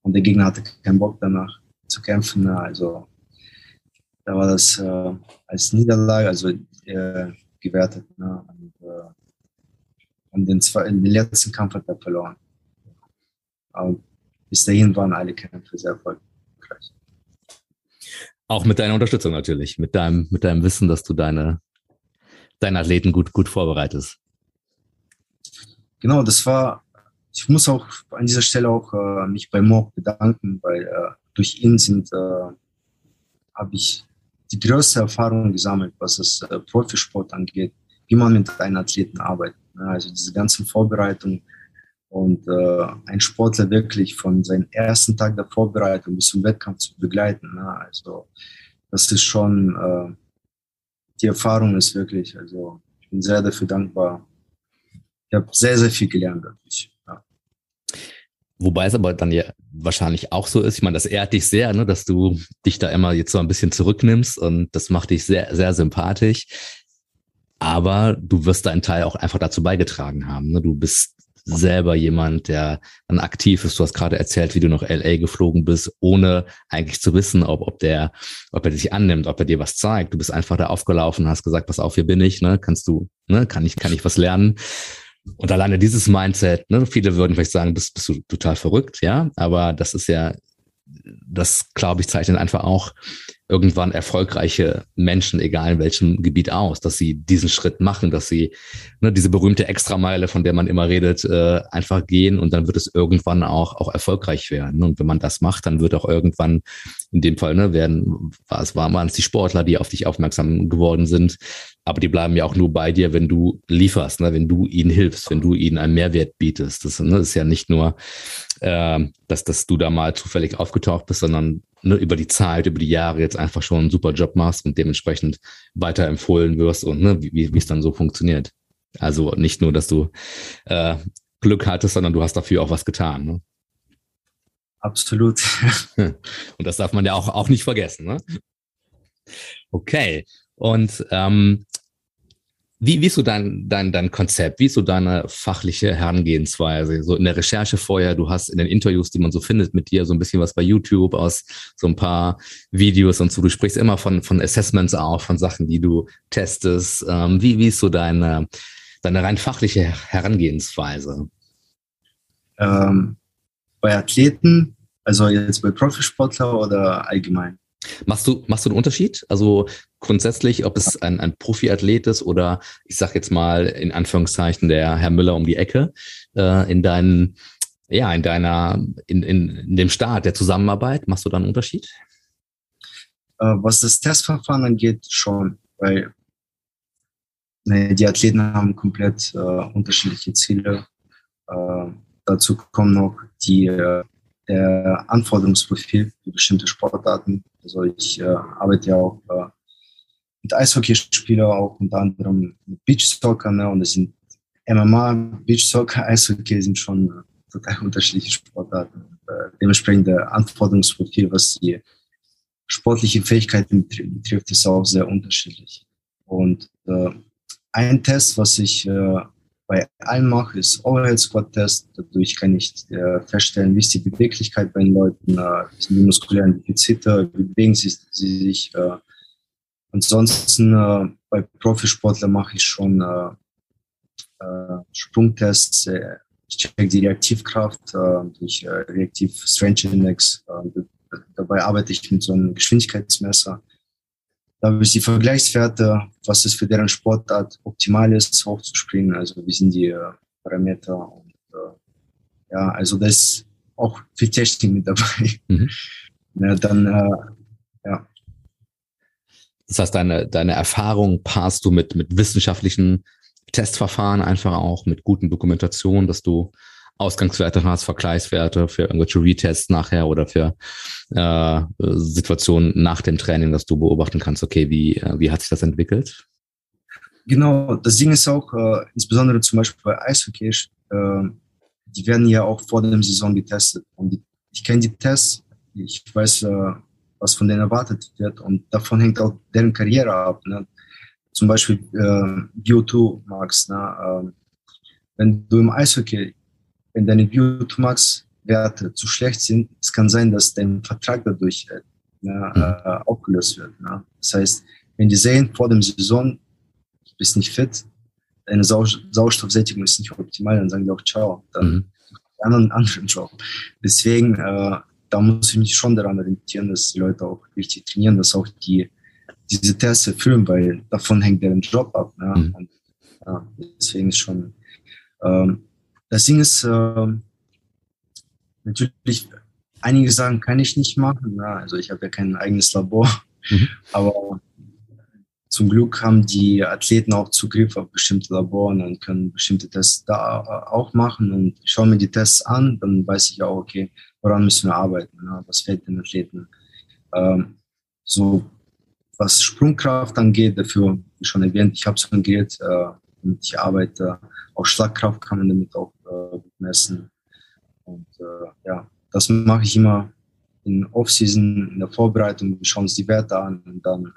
und der Gegner hatte keinen Bock danach zu kämpfen. Also da war das äh, als Niederlage, also äh, gewertet. Ne? Und, äh, und den, zwei, den letzten Kampf hat er verloren. Aber bis dahin waren alle Kämpfe sehr erfolgreich. Auch mit deiner Unterstützung natürlich, mit deinem, mit deinem Wissen, dass du deine, deine Athleten gut, gut vorbereitest. Genau, das war, ich muss auch an dieser Stelle auch äh, mich bei Mo bedanken, weil äh, durch ihn sind, äh, habe ich die größte Erfahrung gesammelt, was das äh, Profisport angeht, wie man mit einem Athleten arbeitet. Ne? Also diese ganzen Vorbereitungen und äh, ein Sportler wirklich von seinem ersten Tag der Vorbereitung bis zum Wettkampf zu begleiten. Ne? Also das ist schon, äh, die Erfahrung ist wirklich, also ich bin sehr dafür dankbar. Ich habe sehr, sehr viel gelernt dadurch. Wobei es aber dann ja wahrscheinlich auch so ist. Ich meine, das ehrt dich sehr, ne, dass du dich da immer jetzt so ein bisschen zurücknimmst und das macht dich sehr, sehr sympathisch. Aber du wirst deinen Teil auch einfach dazu beigetragen haben. Ne? Du bist selber jemand, der dann aktiv ist. Du hast gerade erzählt, wie du nach LA geflogen bist, ohne eigentlich zu wissen, ob, ob der, ob er dich annimmt, ob er dir was zeigt. Du bist einfach da aufgelaufen hast gesagt, pass auf, hier bin ich, ne? Kannst du, ne? Kann ich, kann ich was lernen? Und alleine dieses Mindset, ne, viele würden vielleicht sagen, bist, bist du total verrückt, ja, aber das ist ja, das glaube ich zeichnet einfach auch irgendwann erfolgreiche Menschen, egal in welchem Gebiet aus, dass sie diesen Schritt machen, dass sie ne, diese berühmte Extrameile, von der man immer redet, äh, einfach gehen und dann wird es irgendwann auch, auch erfolgreich werden. Und wenn man das macht, dann wird auch irgendwann, in dem Fall, ne, werden, was waren, waren es die Sportler, die auf dich aufmerksam geworden sind, aber die bleiben ja auch nur bei dir, wenn du lieferst, ne? wenn du ihnen hilfst, wenn du ihnen einen Mehrwert bietest. Das ne, ist ja nicht nur, äh, dass, dass du da mal zufällig aufgetaucht bist, sondern ne, über die Zeit, über die Jahre jetzt einfach schon einen super Job machst und dementsprechend weiterempfohlen wirst und ne, wie, wie es dann so funktioniert. Also nicht nur, dass du äh, Glück hattest, sondern du hast dafür auch was getan. Ne? Absolut. [LAUGHS] Und das darf man ja auch, auch nicht vergessen. Ne? Okay. Und ähm, wie, wie ist so dein, dein, dein Konzept? Wie ist so deine fachliche Herangehensweise? So in der Recherche vorher, du hast in den Interviews, die man so findet mit dir, so ein bisschen was bei YouTube aus so ein paar Videos und so. Du sprichst immer von, von Assessments auch, von Sachen, die du testest. Ähm, wie, wie ist so deine, deine rein fachliche Herangehensweise? Ähm, bei Athleten, also jetzt bei Profisportler oder allgemein? Machst du, machst du einen Unterschied? Also grundsätzlich, ob es ein, ein Profiathlet ist oder ich sag jetzt mal in Anführungszeichen der Herr Müller um die Ecke äh, in deinen, ja, in deiner, in, in, in dem Start der Zusammenarbeit, machst du da einen Unterschied? Äh, was das Testverfahren angeht, schon, weil ne, die Athleten haben komplett äh, unterschiedliche Ziele. Äh, dazu kommen noch die äh, der Anforderungsprofil für bestimmte Sportarten. Also ich äh, arbeite ja auch äh, mit Eishockeyspielern, auch unter anderem mit Beachsoccer, ne? und es sind MMA, Beachsoccer, Eishockey sind schon äh, total [LAUGHS] unterschiedliche Sportarten. Äh, dementsprechend der Anforderungsprofil, was die sportliche Fähigkeiten betrifft, ist auch sehr unterschiedlich. Und äh, ein Test, was ich äh, bei allen mache, ist Overhead Squat Test. Dadurch kann ich äh, feststellen, wie ist die Beweglichkeit bei den Leuten, äh, sind die muskulären Defizite, wie bewegen sie, sie sich. Äh. Ansonsten äh, bei Profisportlern mache ich schon äh, äh, Sprungtests. Äh, ich check die Reaktivkraft äh, durch äh, Reaktiv Strength Index. Dabei arbeite ich mit so einem Geschwindigkeitsmesser da habe ich die Vergleichswerte, was ist für deren Sportart optimal ist, hochzuspringen. Also wie sind die Parameter und ja, also da ist auch viel Technik mit dabei. Mhm. [LAUGHS] Ja, dann. Das heißt, deine, deine Erfahrung passt du mit, mit wissenschaftlichen Testverfahren einfach auch, mit guten Dokumentationen, dass du Ausgangswerte hast, Vergleichswerte für irgendwelche Retests nachher oder für äh, Situationen nach dem Training, dass du beobachten kannst, okay, wie, äh, wie hat sich das entwickelt? Genau, das Ding ist auch, äh, insbesondere zum Beispiel bei Eishockey, äh, die werden ja auch vor der Saison getestet. Und ich kenne die Tests, ich weiß, äh, was von denen erwartet wird und davon hängt auch deren Karriere ab. Ne? Zum Beispiel äh, Bio2 Max. Ne? Äh, wenn du im Eishockey wenn deine Biotomax-Werte zu schlecht sind, es kann sein, dass dein Vertrag dadurch äh, ne, mhm. äh, aufgelöst wird. Ne? Das heißt, wenn die sehen vor dem Saison, du bist nicht fit, deine Sau Sauerstoffsättigung ist nicht optimal, dann sagen die auch Ciao, dann mhm. einen anderen Job. Deswegen, äh, da muss ich mich schon daran orientieren, dass die Leute auch richtig trainieren, dass auch die diese Tests erfüllen, weil davon hängt deren Job ab. Ne? Mhm. Und, ja, deswegen ist schon ähm, das Ding ist, äh, natürlich, einige sagen, kann ich nicht machen. Ja, also ich habe ja kein eigenes Labor, mhm. aber zum Glück haben die Athleten auch Zugriff auf bestimmte Laboren und können bestimmte Tests da auch machen. Und ich schaue mir die Tests an, dann weiß ich auch, okay, woran müssen wir arbeiten, ja, was fällt den Athleten. Ähm, so was Sprungkraft angeht, dafür, wie schon erwähnt, ich habe so ein Gerät, äh, damit ich arbeite. Auch Schlagkraft kann man damit auch äh, messen. Und äh, ja, das mache ich immer in Off-Season, in der Vorbereitung. Wir schauen uns die Werte an und dann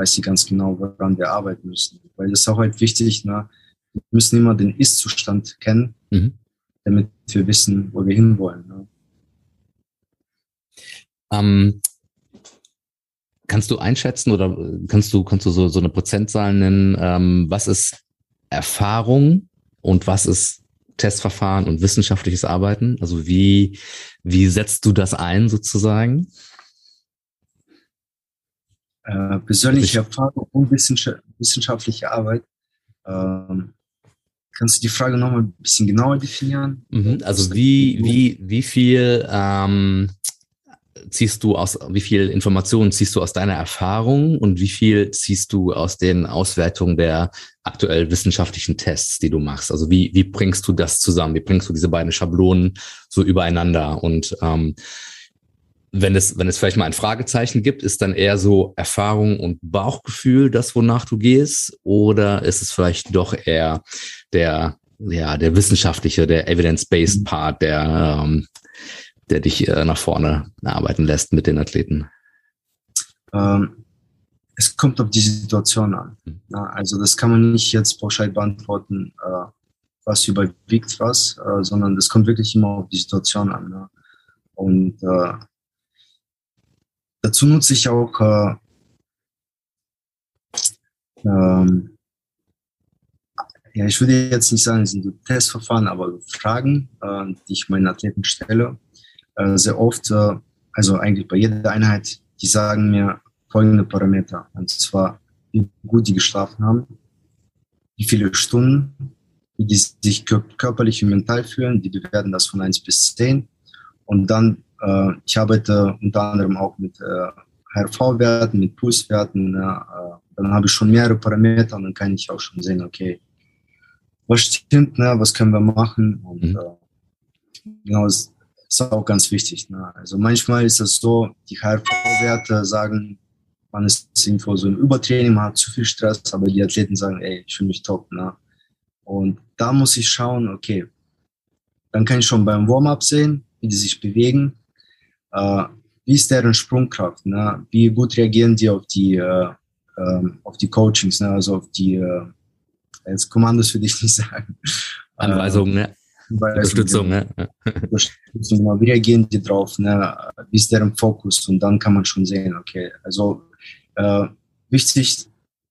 weiß ich ganz genau, woran wir arbeiten müssen. Weil das ist auch halt wichtig, ne? wir müssen immer den Ist-Zustand kennen. Mhm. damit wir wissen, wo wir hinwollen. Ne? Ähm, kannst du einschätzen oder kannst du, kannst du so, so eine Prozentzahl nennen, ähm, was ist Erfahrung und was ist Testverfahren und wissenschaftliches Arbeiten? Also wie, wie setzt du das ein sozusagen? Äh, persönliche Erfahrung und wissenschaftliche Arbeit. Ähm, kannst du die Frage nochmal ein bisschen genauer definieren? Mhm, also wie, wie, wie viel ähm, ziehst du aus, wie viel Informationen ziehst du aus deiner Erfahrung und wie viel ziehst du aus den Auswertungen der aktuell wissenschaftlichen Tests, die du machst? Also wie, wie bringst du das zusammen? Wie bringst du diese beiden Schablonen so übereinander? Und ähm, wenn es, wenn es vielleicht mal ein Fragezeichen gibt, ist dann eher so Erfahrung und Bauchgefühl das, wonach du gehst? Oder ist es vielleicht doch eher der, ja, der wissenschaftliche, der evidence-based Part, der, ähm, der dich äh, nach vorne arbeiten lässt mit den Athleten? Ähm, es kommt auf die Situation an. Ja, also das kann man nicht jetzt pauschal beantworten, äh, was überwiegt was, äh, sondern das kommt wirklich immer auf die Situation an. Ja. Und äh, dazu nutze ich auch äh, ähm, ja, ich würde jetzt nicht sagen, es sind Testverfahren, aber Fragen, äh, die ich meinen Athleten stelle, äh, sehr oft, äh, also eigentlich bei jeder Einheit, die sagen mir folgende Parameter. Und zwar, wie gut die geschlafen haben, wie viele Stunden, wie die sich körperlich und mental fühlen. Die bewerten das von 1 bis 10. Und dann, äh, ich arbeite unter anderem auch mit äh, HRV-Werten, mit Pulswerten. Äh, dann habe ich schon mehrere Parameter und dann kann ich auch schon sehen, okay, was stimmt, ne, was können wir machen. Und mhm. äh, genau, das ist auch ganz wichtig. Ne? Also manchmal ist es so, die HRV-Werte sagen, man ist irgendwo so im Übertraining, man hat zu viel Stress, aber die Athleten sagen, ey, ich fühle mich top. Ne? Und da muss ich schauen, okay, dann kann ich schon beim Warm-up sehen, wie die sich bewegen, äh, wie ist deren Sprungkraft, ne? wie gut reagieren die auf die, äh, äh, auf die Coachings, ne? also auf die, äh, jetzt Kommandos für dich [LAUGHS] nicht sagen. Anweisungen, ne? [LAUGHS] Unterstützung, ne? Unterstützung, genau. Wie reagieren die drauf, ne? Wie ist deren Fokus? Und dann kann man schon sehen, okay, also äh, wichtig,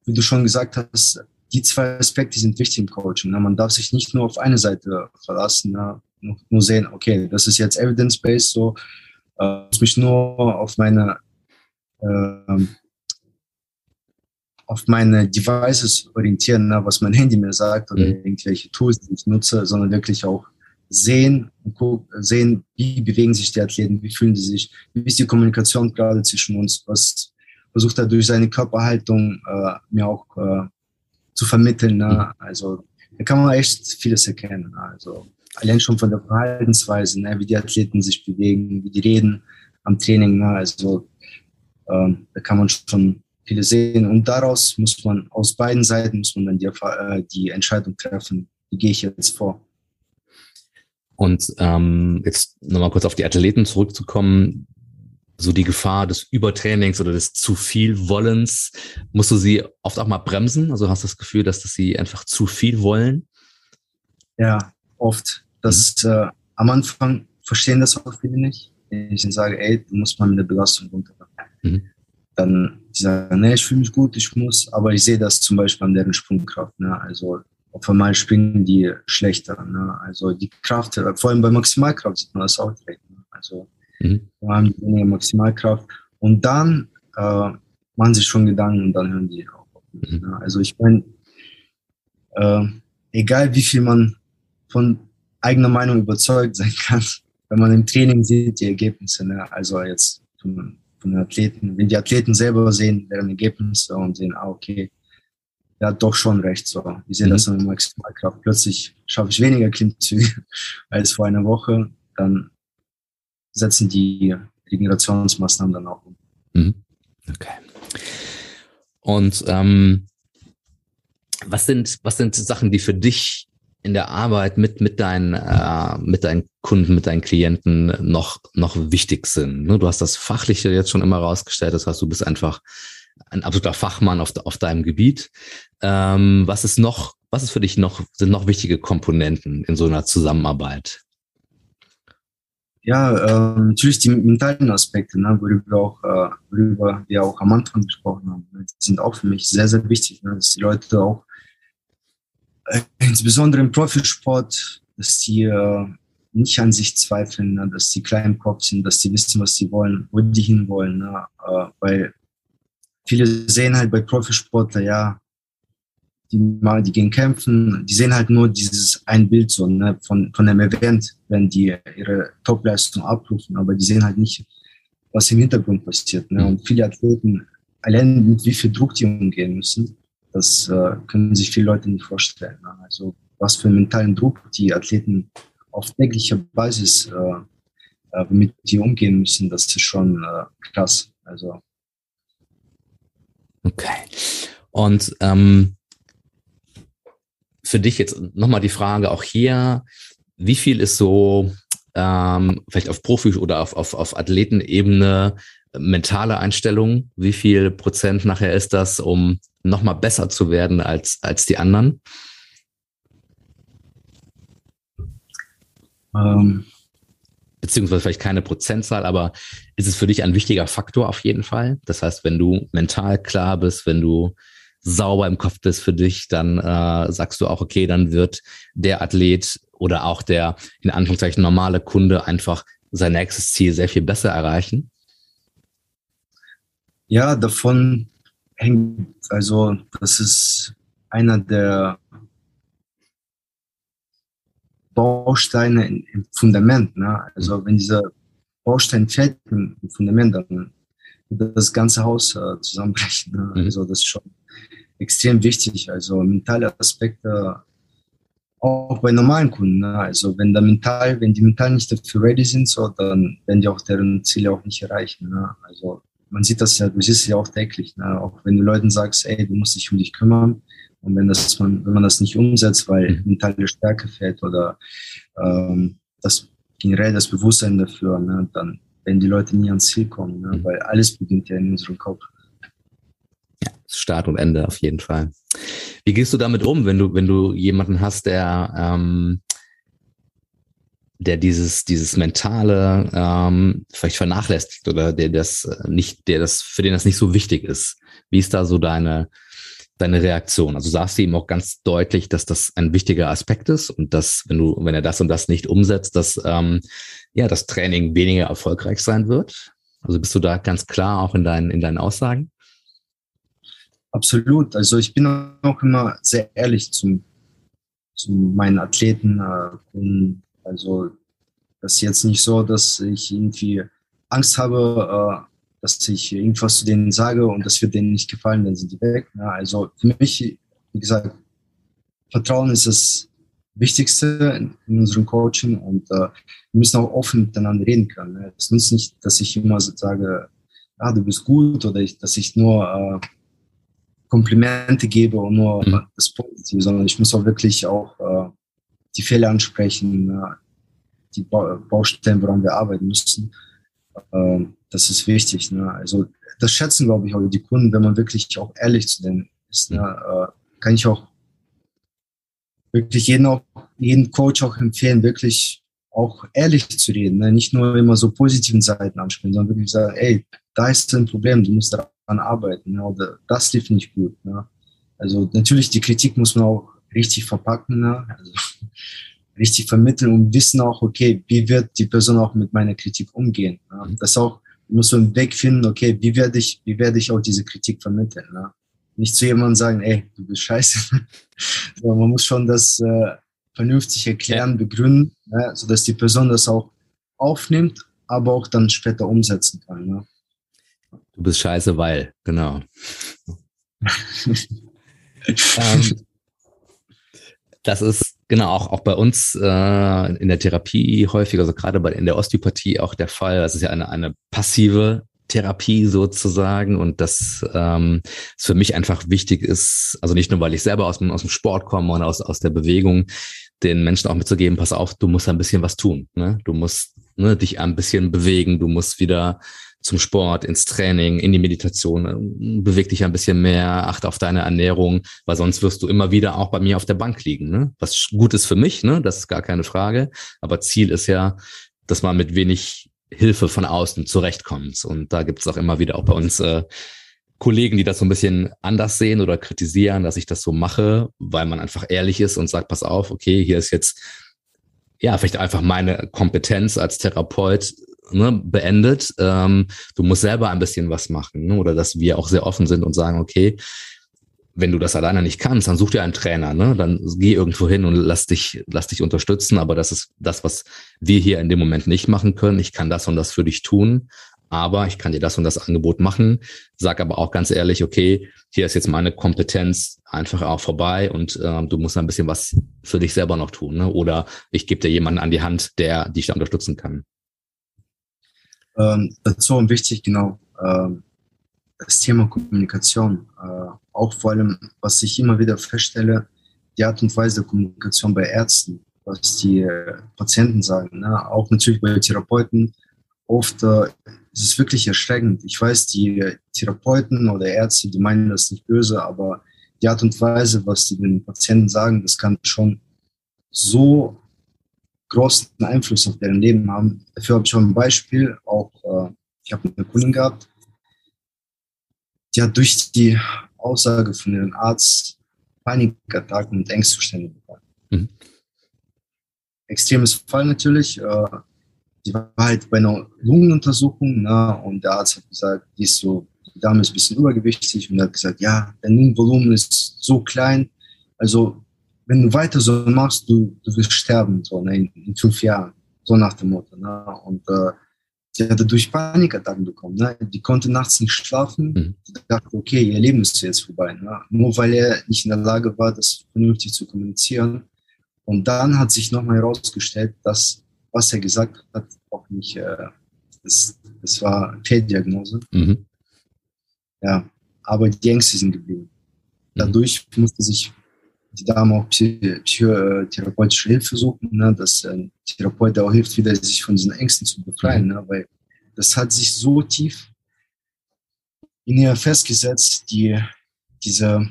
wie du schon gesagt hast, die zwei Aspekte sind wichtig im Coaching. Ne? Man darf sich nicht nur auf eine Seite verlassen, ne? nur sehen, okay, das ist jetzt evidence-based, so äh, muss mich nur auf meine äh, auf meine Devices orientieren, ne, was mein Handy mir sagt oder mhm. irgendwelche Tools, die ich nutze, sondern wirklich auch sehen und gucken, sehen, wie bewegen sich die Athleten, wie fühlen die sich, wie ist die Kommunikation gerade zwischen uns, was versucht er durch seine Körperhaltung äh, mir auch äh, zu vermitteln. Ne? Mhm. Also da kann man echt vieles erkennen. Also allein schon von der Verhaltensweise, ne? wie die Athleten sich bewegen, wie die reden am Training. Ne? Also ähm, da kann man schon viele sehen. Und daraus muss man, aus beiden Seiten muss man dann die, äh, die Entscheidung treffen, wie gehe ich jetzt vor. Und ähm, jetzt nochmal kurz auf die Athleten zurückzukommen, so die Gefahr des Übertrainings oder des zu viel Wollens, musst du sie oft auch mal bremsen? Also hast du das Gefühl, dass, dass sie einfach zu viel wollen? Ja, oft. Das mhm. äh, am Anfang verstehen das auch viele nicht. Ich sage, ey, du musst mal mit der Belastung runter. Mhm dann die sagen, nee, ich fühle mich gut, ich muss, aber ich sehe das zum Beispiel an deren Sprungkraft. Ne? Also auf einmal springen die schlechter. Ne? Also die Kraft, vor allem bei Maximalkraft sieht man das auch direkt. Ne? Also mhm. wir haben die weniger Maximalkraft und dann äh, machen sie schon Gedanken und dann hören die auch auf mich. Mhm. Ne? Also ich meine, äh, egal wie viel man von eigener Meinung überzeugt sein kann, wenn man im Training sieht, die Ergebnisse, ne? also jetzt von, von den Athleten, wenn die Athleten selber sehen, deren Ergebnisse und sehen, ah, okay, der hat doch schon recht, so. Ich sehe mhm. das in Maximalkraft. Plötzlich schaffe ich weniger Klimmzüge [LAUGHS] als vor einer Woche, dann setzen die Regenerationsmaßnahmen dann auch um. Mhm. Okay. Und ähm, was sind, was sind Sachen, die für dich in der Arbeit mit, mit, deinen, äh, mit deinen Kunden, mit deinen Klienten noch, noch wichtig sind. Ne? Du hast das Fachliche jetzt schon immer rausgestellt, das heißt, du bist einfach ein absoluter Fachmann auf, auf deinem Gebiet. Ähm, was ist noch, was ist für dich noch, sind noch wichtige Komponenten in so einer Zusammenarbeit? Ja, äh, natürlich die mentalen Aspekte, ne, worüber, auch, äh, worüber wir auch am Anfang gesprochen haben, sind auch für mich sehr, sehr wichtig, ne, dass die Leute auch, insbesondere im Profisport, dass die äh, nicht an sich zweifeln, ne, dass die klein im Kopf sind, dass die wissen, was sie wollen, wo die hinwollen. Ne, äh, weil viele sehen halt bei Profisportler, ja, die mal, die gehen kämpfen, die sehen halt nur dieses ein Bild so, ne, von, von einem Event, wenn die ihre Topleistung abrufen, aber die sehen halt nicht, was im Hintergrund passiert. Ne? Und viele Athleten, allein mit wie viel Druck die umgehen müssen, das äh, können sich viele Leute nicht vorstellen. Ne? Also was für einen mentalen Druck die Athleten auf täglicher Basis äh, äh, mit die umgehen müssen, das ist schon äh, krass. Also Okay. Und ähm, für dich jetzt nochmal die Frage auch hier, wie viel ist so ähm, vielleicht auf Profi- oder auf, auf, auf Athletenebene mentale Einstellung? Wie viel Prozent nachher ist das, um nochmal besser zu werden als, als die anderen? Ähm, beziehungsweise vielleicht keine Prozentzahl, aber ist es für dich ein wichtiger Faktor auf jeden Fall? Das heißt, wenn du mental klar bist, wenn du sauber im Kopf bist für dich, dann äh, sagst du auch, okay, dann wird der Athlet oder auch der in Anführungszeichen normale Kunde einfach sein nächstes Ziel sehr viel besser erreichen? Ja, davon hängt, also das ist einer der Bausteine im Fundament. Ne? Also wenn dieser Baustein fällt im Fundament, dann wird das ganze Haus äh, zusammenbrechen. Ne? Mhm. Also das ist schon extrem wichtig. Also mentale Aspekte auch bei normalen Kunden. Ne? Also wenn da mental, wenn die mental nicht dafür ready sind, so, dann werden die auch deren Ziele auch nicht erreichen. Ne? Also man sieht das ja, du siehst es ja auch täglich. Ne? Auch wenn du Leuten sagst, ey, du musst dich um dich kümmern, und wenn, das man, wenn man das nicht umsetzt, weil mhm. mentale Stärke fehlt oder ähm, das generell das Bewusstsein dafür, ne, dann werden die Leute nie ans Ziel kommen, ne, mhm. weil alles beginnt ja in unserem Kopf. Ja, Start und Ende auf jeden Fall. Wie gehst du damit um, wenn du, wenn du jemanden hast, der, ähm, der dieses, dieses mentale ähm, vielleicht vernachlässigt oder der das nicht, der das, für den das nicht so wichtig ist? Wie ist da so deine, deine Reaktion? Also sagst du ihm auch ganz deutlich, dass das ein wichtiger Aspekt ist und dass, wenn du, wenn er das und das nicht umsetzt, dass ähm, ja das Training weniger erfolgreich sein wird? Also bist du da ganz klar auch in deinen, in deinen Aussagen? Absolut. Also ich bin auch immer sehr ehrlich zu, zu meinen Athleten. Äh, also das ist jetzt nicht so, dass ich irgendwie Angst habe, äh, dass ich irgendwas zu denen sage und das wird denen nicht gefallen, dann sind die weg. Ja, also für mich, wie gesagt, Vertrauen ist das Wichtigste in, in unserem Coaching und äh, wir müssen auch offen miteinander reden können. Ne? Es nützt nicht, dass ich immer sage, ah, du bist gut oder ich, dass ich nur äh, Komplimente gebe und nur mhm. das Positive, sondern ich muss auch wirklich auch die Fehler ansprechen, äh, die Baustellen, woran wir arbeiten müssen. Ähm, das ist wichtig. Ne? Also das schätzen, glaube ich, auch die Kunden, wenn man wirklich auch ehrlich zu denen ist. Ne? Äh, kann ich auch wirklich jeden, auch, jeden Coach auch empfehlen, wirklich auch ehrlich zu reden. Ne? Nicht nur immer so positiven Seiten ansprechen, sondern wirklich sagen, ey, da ist ein Problem, du musst daran arbeiten. Ne? Oder das lief nicht gut. Ne? Also natürlich, die Kritik muss man auch richtig verpacken. Ne? Also, [LAUGHS] richtig vermitteln und wissen auch, okay, wie wird die Person auch mit meiner Kritik umgehen. Ne? Das auch muss so einen Weg finden, okay, wie werde ich, wie werde ich auch diese Kritik vermitteln? Ne? Nicht zu jemandem sagen, ey, du bist scheiße. [LAUGHS] so, man muss schon das äh, vernünftig erklären, begründen, ne? sodass die Person das auch aufnimmt, aber auch dann später umsetzen kann. Ne? Du bist scheiße, weil, genau. [LAUGHS] ähm, das ist genau auch, auch bei uns äh, in der Therapie häufig, also gerade bei in der Osteopathie auch der Fall. Das ist ja eine, eine passive Therapie sozusagen und das ähm, ist für mich einfach wichtig ist, also nicht nur, weil ich selber aus dem, aus dem Sport komme und aus, aus der Bewegung, den Menschen auch mitzugeben, pass auf, du musst ein bisschen was tun. Ne? Du musst ne, dich ein bisschen bewegen, du musst wieder zum Sport, ins Training, in die Meditation, beweg dich ein bisschen mehr, achte auf deine Ernährung, weil sonst wirst du immer wieder auch bei mir auf der Bank liegen. Ne? Was gut ist für mich, ne? das ist gar keine Frage. Aber Ziel ist ja, dass man mit wenig Hilfe von außen zurechtkommt. Und da gibt es auch immer wieder auch bei uns äh, Kollegen, die das so ein bisschen anders sehen oder kritisieren, dass ich das so mache, weil man einfach ehrlich ist und sagt, pass auf, okay, hier ist jetzt ja vielleicht einfach meine Kompetenz als Therapeut ne, beendet. Ähm, du musst selber ein bisschen was machen. Ne? Oder dass wir auch sehr offen sind und sagen, okay, wenn du das alleine nicht kannst, dann such dir einen Trainer, ne? Dann geh irgendwo hin und lass dich, lass dich unterstützen. Aber das ist das, was wir hier in dem Moment nicht machen können. Ich kann das und das für dich tun, aber ich kann dir das und das Angebot machen. Sag aber auch ganz ehrlich, okay, hier ist jetzt meine Kompetenz einfach auch vorbei und äh, du musst ein bisschen was für dich selber noch tun. Ne? Oder ich gebe dir jemanden an die Hand, der dich da unterstützen kann. Ähm, dazu wichtig, genau, ähm, das Thema Kommunikation. Äh, auch vor allem, was ich immer wieder feststelle, die Art und Weise der Kommunikation bei Ärzten, was die äh, Patienten sagen, ne? auch natürlich bei Therapeuten. Oft äh, ist es wirklich erschreckend. Ich weiß, die Therapeuten oder Ärzte, die meinen das nicht böse, aber die Art und Weise, was die den Patienten sagen, das kann schon so großen Einfluss auf deren Leben haben. Dafür habe ich schon ein Beispiel. Auch äh, ich habe eine Kundin gehabt, die hat durch die Aussage von ihrem Arzt Panikattacken und Ängstzustände bekommen. Mhm. Extremes Fall natürlich. Äh, die war halt bei einer Lungenuntersuchung ne, und der Arzt hat gesagt, die ist so, die Dame ist ein bisschen übergewichtig und hat gesagt, ja, dein Lungenvolumen ist so klein, also wenn du weiter so machst, du, du wirst sterben, so ne, in, in, fünf Jahren, so nach dem Motto. Ne? Und äh, sie hatte durch Panikattacken bekommen. Ne? Die konnte nachts nicht schlafen. Mhm. Die dachte, okay, ihr Leben ist jetzt vorbei. Ne? Nur weil er nicht in der Lage war, das vernünftig zu kommunizieren. Und dann hat sich nochmal herausgestellt, dass was er gesagt hat, auch nicht, äh, das, das war Fehldiagnose. Mhm. Ja, aber die Ängste sind geblieben. Mhm. Dadurch musste sich die Dame auch psychotherapeutische Hilfe suchen, ne, dass ein Therapeut auch hilft, wieder sich von diesen Ängsten zu befreien, ne, weil das hat sich so tief in ihr festgesetzt, die, diese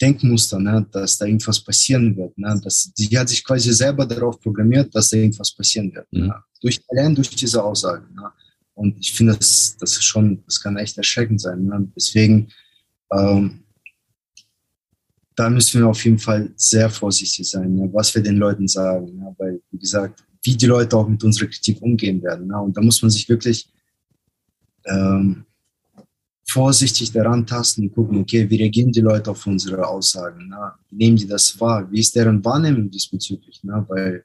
Denkmuster, ne, dass da irgendwas passieren wird. Ne, dass, die hat sich quasi selber darauf programmiert, dass da irgendwas passieren wird. Mhm. Ne, durch, allein durch diese Aussage. Ne. Und ich finde, das, das ist schon, das kann echt erschreckend sein. Ne. Deswegen, ähm, da müssen wir auf jeden Fall sehr vorsichtig sein, ne, was wir den Leuten sagen. Ne, weil, wie gesagt, wie die Leute auch mit unserer Kritik umgehen werden. Ne, und da muss man sich wirklich ähm, vorsichtig daran tasten und gucken, okay, wie reagieren die Leute auf unsere Aussagen? Ne? Nehmen die das wahr? Wie ist deren Wahrnehmung diesbezüglich? Ne? Weil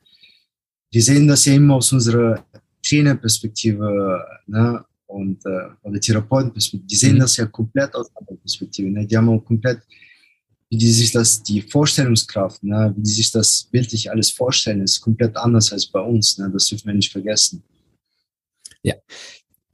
wir sehen das ja immer aus unserer Trainerperspektive ne? und äh, oder Therapeutenperspektive. Die sehen mhm. das ja komplett aus einer Perspektive. Ne? Die haben auch komplett wie die sich das, die Vorstellungskraft, ne, wie die sich das bildlich alles vorstellen, ist komplett anders als bei uns. Ne, das dürfen wir nicht vergessen. Ja.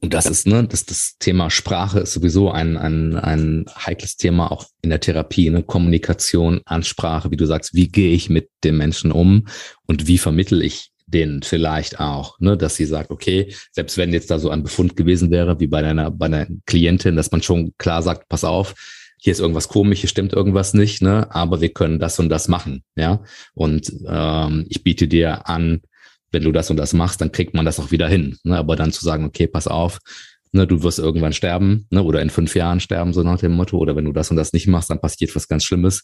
Und das ist, ne, das, das Thema Sprache ist sowieso ein, ein, ein heikles Thema auch in der Therapie, ne? Kommunikation, Ansprache, wie du sagst, wie gehe ich mit dem Menschen um und wie vermittel ich denen vielleicht auch, ne, dass sie sagt, okay, selbst wenn jetzt da so ein Befund gewesen wäre, wie bei deiner, bei einer Klientin, dass man schon klar sagt, pass auf, hier ist irgendwas komisch, hier stimmt irgendwas nicht, ne? aber wir können das und das machen, ja. Und ähm, ich biete dir an, wenn du das und das machst, dann kriegt man das auch wieder hin. Ne? Aber dann zu sagen, okay, pass auf, ne, du wirst irgendwann sterben, ne? oder in fünf Jahren sterben, so nach dem Motto, oder wenn du das und das nicht machst, dann passiert was ganz Schlimmes.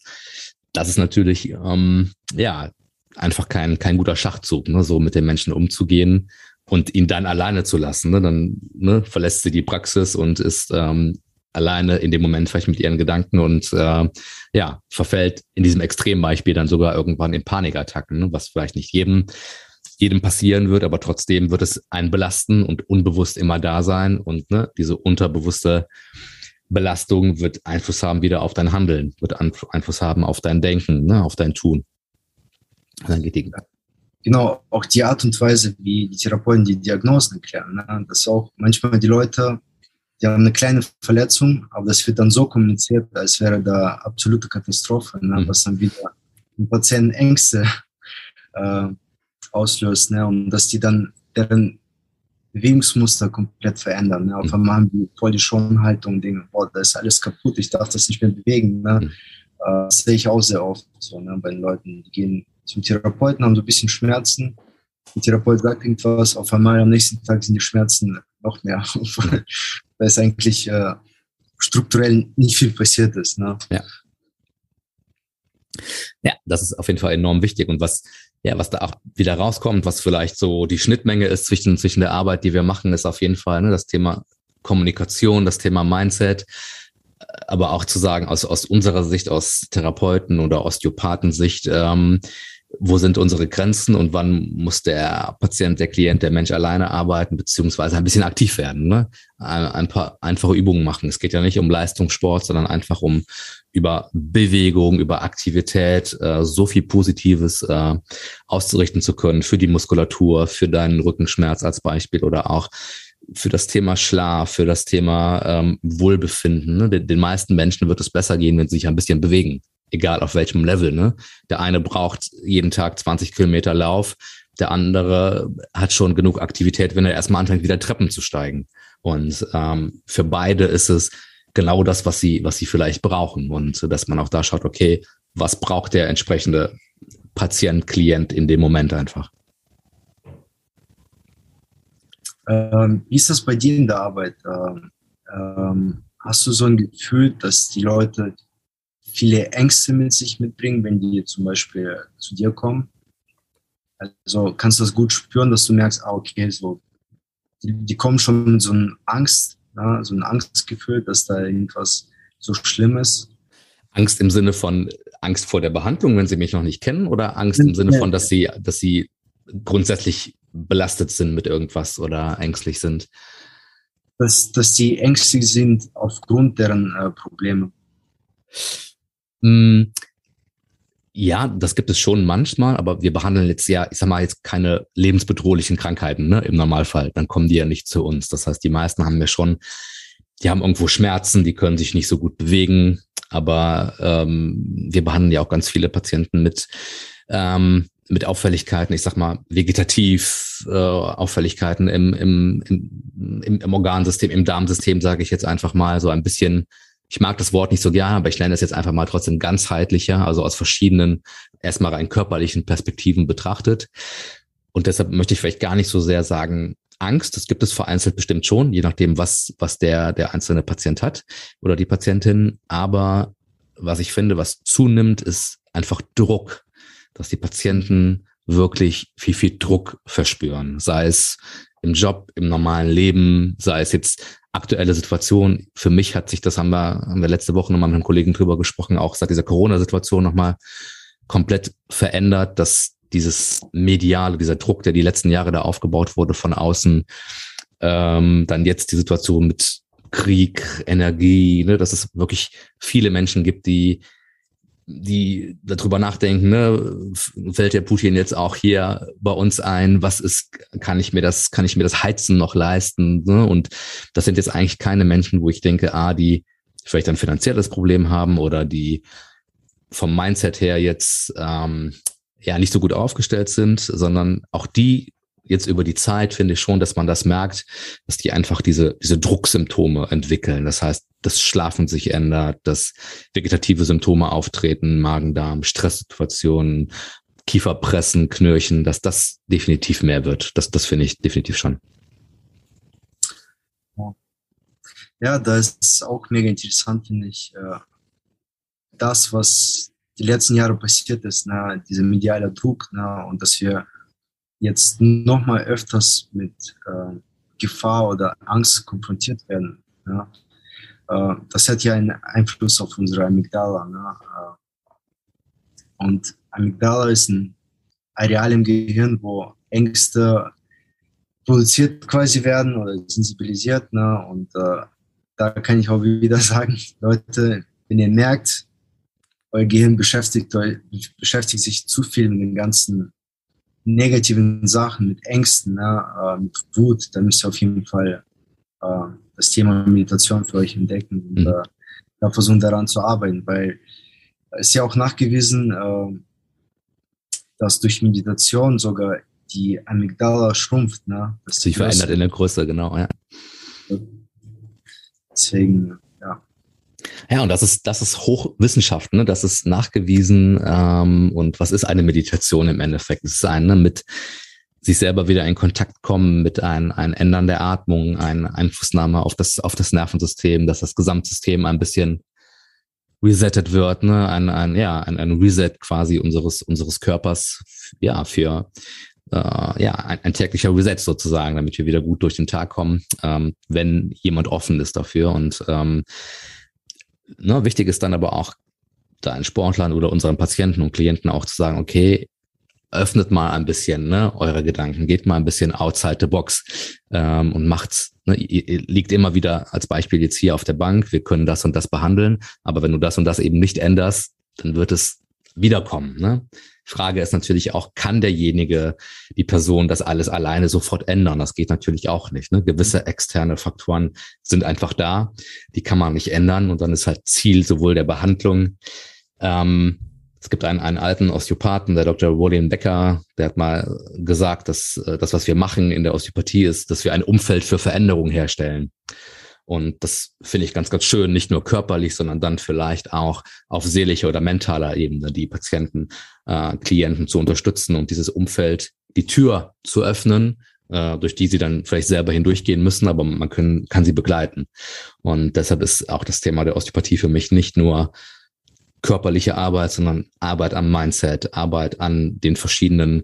Das ist natürlich, ähm, ja, einfach kein, kein guter Schachzug, ne? so mit den Menschen umzugehen und ihn dann alleine zu lassen. Ne? Dann ne, verlässt sie die Praxis und ist ähm, alleine in dem Moment vielleicht mit ihren Gedanken und äh, ja, verfällt in diesem Extrembeispiel dann sogar irgendwann in Panikattacken, ne, was vielleicht nicht jedem, jedem passieren wird, aber trotzdem wird es einen belasten und unbewusst immer da sein und ne, diese unterbewusste Belastung wird Einfluss haben wieder auf dein Handeln, wird Einfluss haben auf dein Denken, ne, auf dein Tun. Dann geht die Genau, auch die Art und Weise, wie die Therapeuten die Diagnosen erklären. Ne? Dass auch manchmal die Leute die haben eine kleine Verletzung, aber das wird dann so kommuniziert, als wäre da absolute Katastrophe, ne, mhm. was dann wieder den Patienten Ängste äh, auslöst. Ne, und dass die dann, deren Bewegungsmuster komplett verändern. Ne? Auf mhm. einmal haben die voll die Schonhaltung, denken, boah, da ist alles kaputt, ich darf das nicht mehr bewegen. Ne? Mhm. Äh, das sehe ich auch sehr oft so, ne? bei den Leuten, die gehen zum Therapeuten, haben so ein bisschen Schmerzen. Der Therapeut sagt irgendwas, auf einmal am nächsten Tag sind die Schmerzen noch mehr, [LAUGHS] weil es eigentlich äh, strukturell nicht viel passiert ist. Ne? Ja. Ja, das ist auf jeden Fall enorm wichtig. Und was, ja, was da auch wieder rauskommt, was vielleicht so die Schnittmenge ist zwischen, zwischen der Arbeit, die wir machen, ist auf jeden Fall ne, das Thema Kommunikation, das Thema Mindset, aber auch zu sagen, aus, aus unserer Sicht, aus Therapeuten oder Osteopathensicht, ähm, wo sind unsere Grenzen und wann muss der Patient, der Klient, der Mensch alleine arbeiten, beziehungsweise ein bisschen aktiv werden, ne? ein paar einfache Übungen machen. Es geht ja nicht um Leistungssport, sondern einfach um über Bewegung, über Aktivität äh, so viel Positives äh, auszurichten zu können für die Muskulatur, für deinen Rückenschmerz als Beispiel oder auch für das Thema Schlaf, für das Thema ähm, Wohlbefinden. Ne? Den, den meisten Menschen wird es besser gehen, wenn sie sich ein bisschen bewegen egal auf welchem Level. Ne? Der eine braucht jeden Tag 20 Kilometer Lauf, der andere hat schon genug Aktivität, wenn er erstmal anfängt, wieder Treppen zu steigen. Und ähm, für beide ist es genau das, was sie, was sie vielleicht brauchen. Und dass man auch da schaut, okay, was braucht der entsprechende Patient, Klient in dem Moment einfach. Ähm, wie ist das bei dir in der Arbeit? Ähm, ähm, hast du so ein Gefühl, dass die Leute viele Ängste mit sich mitbringen, wenn die zum Beispiel zu dir kommen. Also kannst du das gut spüren, dass du merkst, ah, okay, so, die, die kommen schon mit so einer Angst, ja, so ein Angstgefühl, dass da irgendwas so schlimm ist. Angst im Sinne von Angst vor der Behandlung, wenn sie mich noch nicht kennen, oder Angst im Sinne von, dass sie, dass sie grundsätzlich belastet sind mit irgendwas oder ängstlich sind? Dass, dass die ängstlich sind aufgrund deren äh, Probleme. Hm, ja, das gibt es schon manchmal, aber wir behandeln jetzt ja, ich sag mal, jetzt keine lebensbedrohlichen Krankheiten, ne, im Normalfall. Dann kommen die ja nicht zu uns. Das heißt, die meisten haben ja schon, die haben irgendwo Schmerzen, die können sich nicht so gut bewegen. Aber ähm, wir behandeln ja auch ganz viele Patienten mit, ähm, mit Auffälligkeiten, ich sag mal, vegetativ, äh, Auffälligkeiten im, im, im, im Organsystem, im Darmsystem, sage ich jetzt einfach mal, so ein bisschen ich mag das Wort nicht so gerne, aber ich nenne es jetzt einfach mal trotzdem ganzheitlicher, also aus verschiedenen, erstmal rein körperlichen Perspektiven betrachtet. Und deshalb möchte ich vielleicht gar nicht so sehr sagen, Angst, das gibt es vereinzelt bestimmt schon, je nachdem, was, was der, der einzelne Patient hat oder die Patientin. Aber was ich finde, was zunimmt, ist einfach Druck, dass die Patienten wirklich viel, viel Druck verspüren, sei es im Job, im normalen Leben, sei es jetzt aktuelle Situation. Für mich hat sich das, haben wir, haben wir letzte Woche nochmal mit einem Kollegen drüber gesprochen, auch seit dieser Corona-Situation nochmal komplett verändert, dass dieses mediale, dieser Druck, der die letzten Jahre da aufgebaut wurde von außen, ähm, dann jetzt die Situation mit Krieg, Energie, ne, dass es wirklich viele Menschen gibt, die die darüber nachdenken, ne, fällt der Putin jetzt auch hier bei uns ein, was ist, kann ich mir das, kann ich mir das Heizen noch leisten? Ne? Und das sind jetzt eigentlich keine Menschen, wo ich denke, ah, die vielleicht ein finanzielles Problem haben oder die vom Mindset her jetzt ähm, ja nicht so gut aufgestellt sind, sondern auch die jetzt über die Zeit finde ich schon, dass man das merkt, dass die einfach diese, diese Drucksymptome entwickeln. Das heißt, das Schlafen sich ändert, dass vegetative Symptome auftreten, Magen-Darm, Stresssituationen, Kieferpressen, Knirchen, dass das definitiv mehr wird. Das, das finde ich definitiv schon. Ja, das ist auch mega interessant, finde ich. Äh, das, was die letzten Jahre passiert ist, ne, dieser mediale Druck ne, und dass wir jetzt noch mal öfters mit äh, Gefahr oder Angst konfrontiert werden. Ja. Äh, das hat ja einen Einfluss auf unsere Amygdala. Ne? Äh, und Amygdala ist ein Areal im Gehirn, wo Ängste produziert quasi werden oder sensibilisiert. Ne? Und äh, da kann ich auch wieder [LAUGHS] sagen, Leute, wenn ihr merkt, euer Gehirn beschäftigt, beschäftigt sich zu viel mit den ganzen negativen Sachen, mit Ängsten, ne, äh, mit Wut, dann müsst ihr auf jeden Fall äh, das Thema Meditation für euch entdecken und mhm. äh, da versuchen daran zu arbeiten, weil es ist ja auch nachgewiesen, äh, dass durch Meditation sogar die Amygdala schrumpft. Ne? Das sich verändert in der Größe, genau, ja. Deswegen, ja. Und das ist, das ist Hochwissenschaft, ne? Das ist nachgewiesen. Ähm, und was ist eine Meditation im Endeffekt? Es ist eine mit sich selber wieder in Kontakt kommen mit ein, ein Ändern der Atmung, ein Einflussnahme auf das, auf das Nervensystem, dass das Gesamtsystem ein bisschen resettet wird, ne? ein, ein, ja, ein, ein Reset quasi unseres, unseres Körpers, ja, für äh, ja, ein, ein täglicher Reset sozusagen, damit wir wieder gut durch den Tag kommen, ähm, wenn jemand offen ist dafür. Und ähm, ne, wichtig ist dann aber auch, deinen Sportlern oder unseren Patienten und Klienten auch zu sagen, okay, öffnet mal ein bisschen ne, eure Gedanken, geht mal ein bisschen outside the box ähm, und macht's. Ne, liegt immer wieder als Beispiel jetzt hier auf der Bank, wir können das und das behandeln, aber wenn du das und das eben nicht änderst, dann wird es wiederkommen. Ne? Frage ist natürlich auch, kann derjenige, die Person das alles alleine sofort ändern? Das geht natürlich auch nicht. Ne? Gewisse externe Faktoren sind einfach da, die kann man nicht ändern und dann ist halt Ziel sowohl der Behandlung, ähm, es gibt einen, einen alten Osteopathen, der Dr. William Becker, der hat mal gesagt, dass äh, das, was wir machen in der Osteopathie, ist, dass wir ein Umfeld für Veränderung herstellen. Und das finde ich ganz, ganz schön, nicht nur körperlich, sondern dann vielleicht auch auf seelischer oder mentaler Ebene die Patienten, äh, Klienten zu unterstützen und dieses Umfeld, die Tür zu öffnen, äh, durch die sie dann vielleicht selber hindurchgehen müssen, aber man können, kann sie begleiten. Und deshalb ist auch das Thema der Osteopathie für mich nicht nur körperliche Arbeit, sondern Arbeit am Mindset, Arbeit an den verschiedenen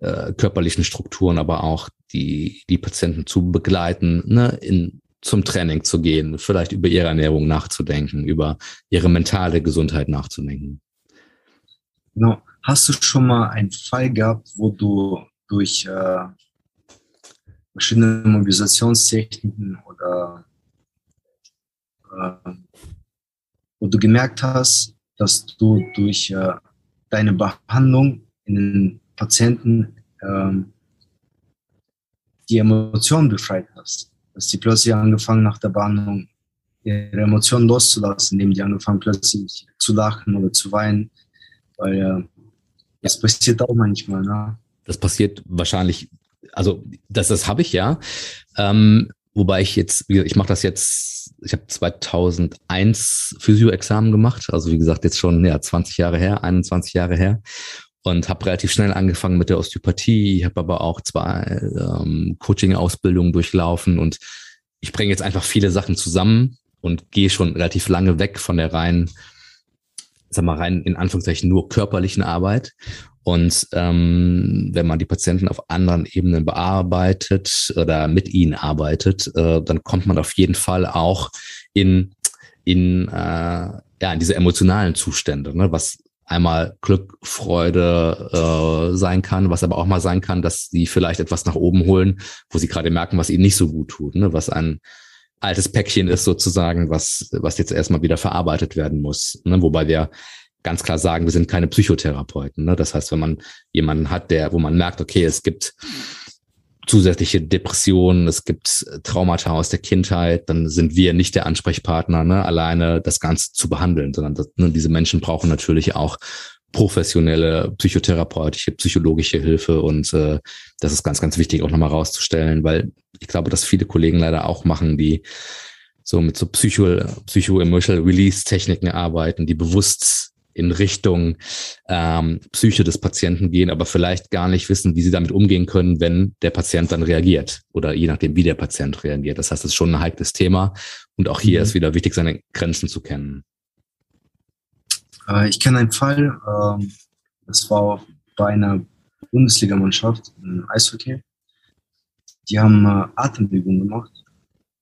äh, körperlichen Strukturen, aber auch die, die Patienten zu begleiten, ne, in, zum Training zu gehen, vielleicht über ihre Ernährung nachzudenken, über ihre mentale Gesundheit nachzudenken. Genau. Hast du schon mal einen Fall gehabt, wo du durch äh, verschiedene Mobilisationstechniken oder äh, wo du gemerkt hast, dass du durch äh, deine Behandlung in den Patienten ähm, die Emotionen befreit hast. Dass die plötzlich angefangen nach der Behandlung ihre Emotionen loszulassen, indem die angefangen plötzlich zu lachen oder zu weinen. Weil äh, das passiert auch manchmal. Ne? Das passiert wahrscheinlich, also das, das habe ich ja. Ähm, wobei ich jetzt, ich mache das jetzt ich habe 2001 Physio-Examen gemacht, also wie gesagt jetzt schon ja 20 Jahre her, 21 Jahre her und habe relativ schnell angefangen mit der Osteopathie, habe aber auch zwei ähm, Coaching-Ausbildungen durchlaufen und ich bringe jetzt einfach viele Sachen zusammen und gehe schon relativ lange weg von der rein, sag mal rein in Anführungszeichen nur körperlichen Arbeit und ähm, wenn man die Patienten auf anderen Ebenen bearbeitet oder mit ihnen arbeitet, äh, dann kommt man auf jeden Fall auch in, in, äh, ja, in diese emotionalen Zustände, ne? was einmal Glück, Freude äh, sein kann, was aber auch mal sein kann, dass sie vielleicht etwas nach oben holen, wo sie gerade merken, was ihnen nicht so gut tut, ne? was ein altes Päckchen ist sozusagen, was, was jetzt erstmal wieder verarbeitet werden muss. Ne? Wobei wir ganz klar sagen, wir sind keine Psychotherapeuten. Ne? Das heißt, wenn man jemanden hat, der, wo man merkt, okay, es gibt zusätzliche Depressionen, es gibt Traumata aus der Kindheit, dann sind wir nicht der Ansprechpartner, ne, alleine das Ganze zu behandeln, sondern das, ne, diese Menschen brauchen natürlich auch professionelle psychotherapeutische, psychologische Hilfe und äh, das ist ganz, ganz wichtig auch nochmal rauszustellen, weil ich glaube, dass viele Kollegen leider auch machen, die so mit so Psycho, Psycho-Emotional Release-Techniken arbeiten, die bewusst in Richtung ähm, Psyche des Patienten gehen, aber vielleicht gar nicht wissen, wie sie damit umgehen können, wenn der Patient dann reagiert oder je nachdem, wie der Patient reagiert. Das heißt, es ist schon ein heikles Thema und auch hier mhm. ist wieder wichtig, seine Grenzen zu kennen. Äh, ich kenne einen Fall, äh, das war bei einer Bundesligamannschaft im Eishockey. Die haben äh, Atemübungen gemacht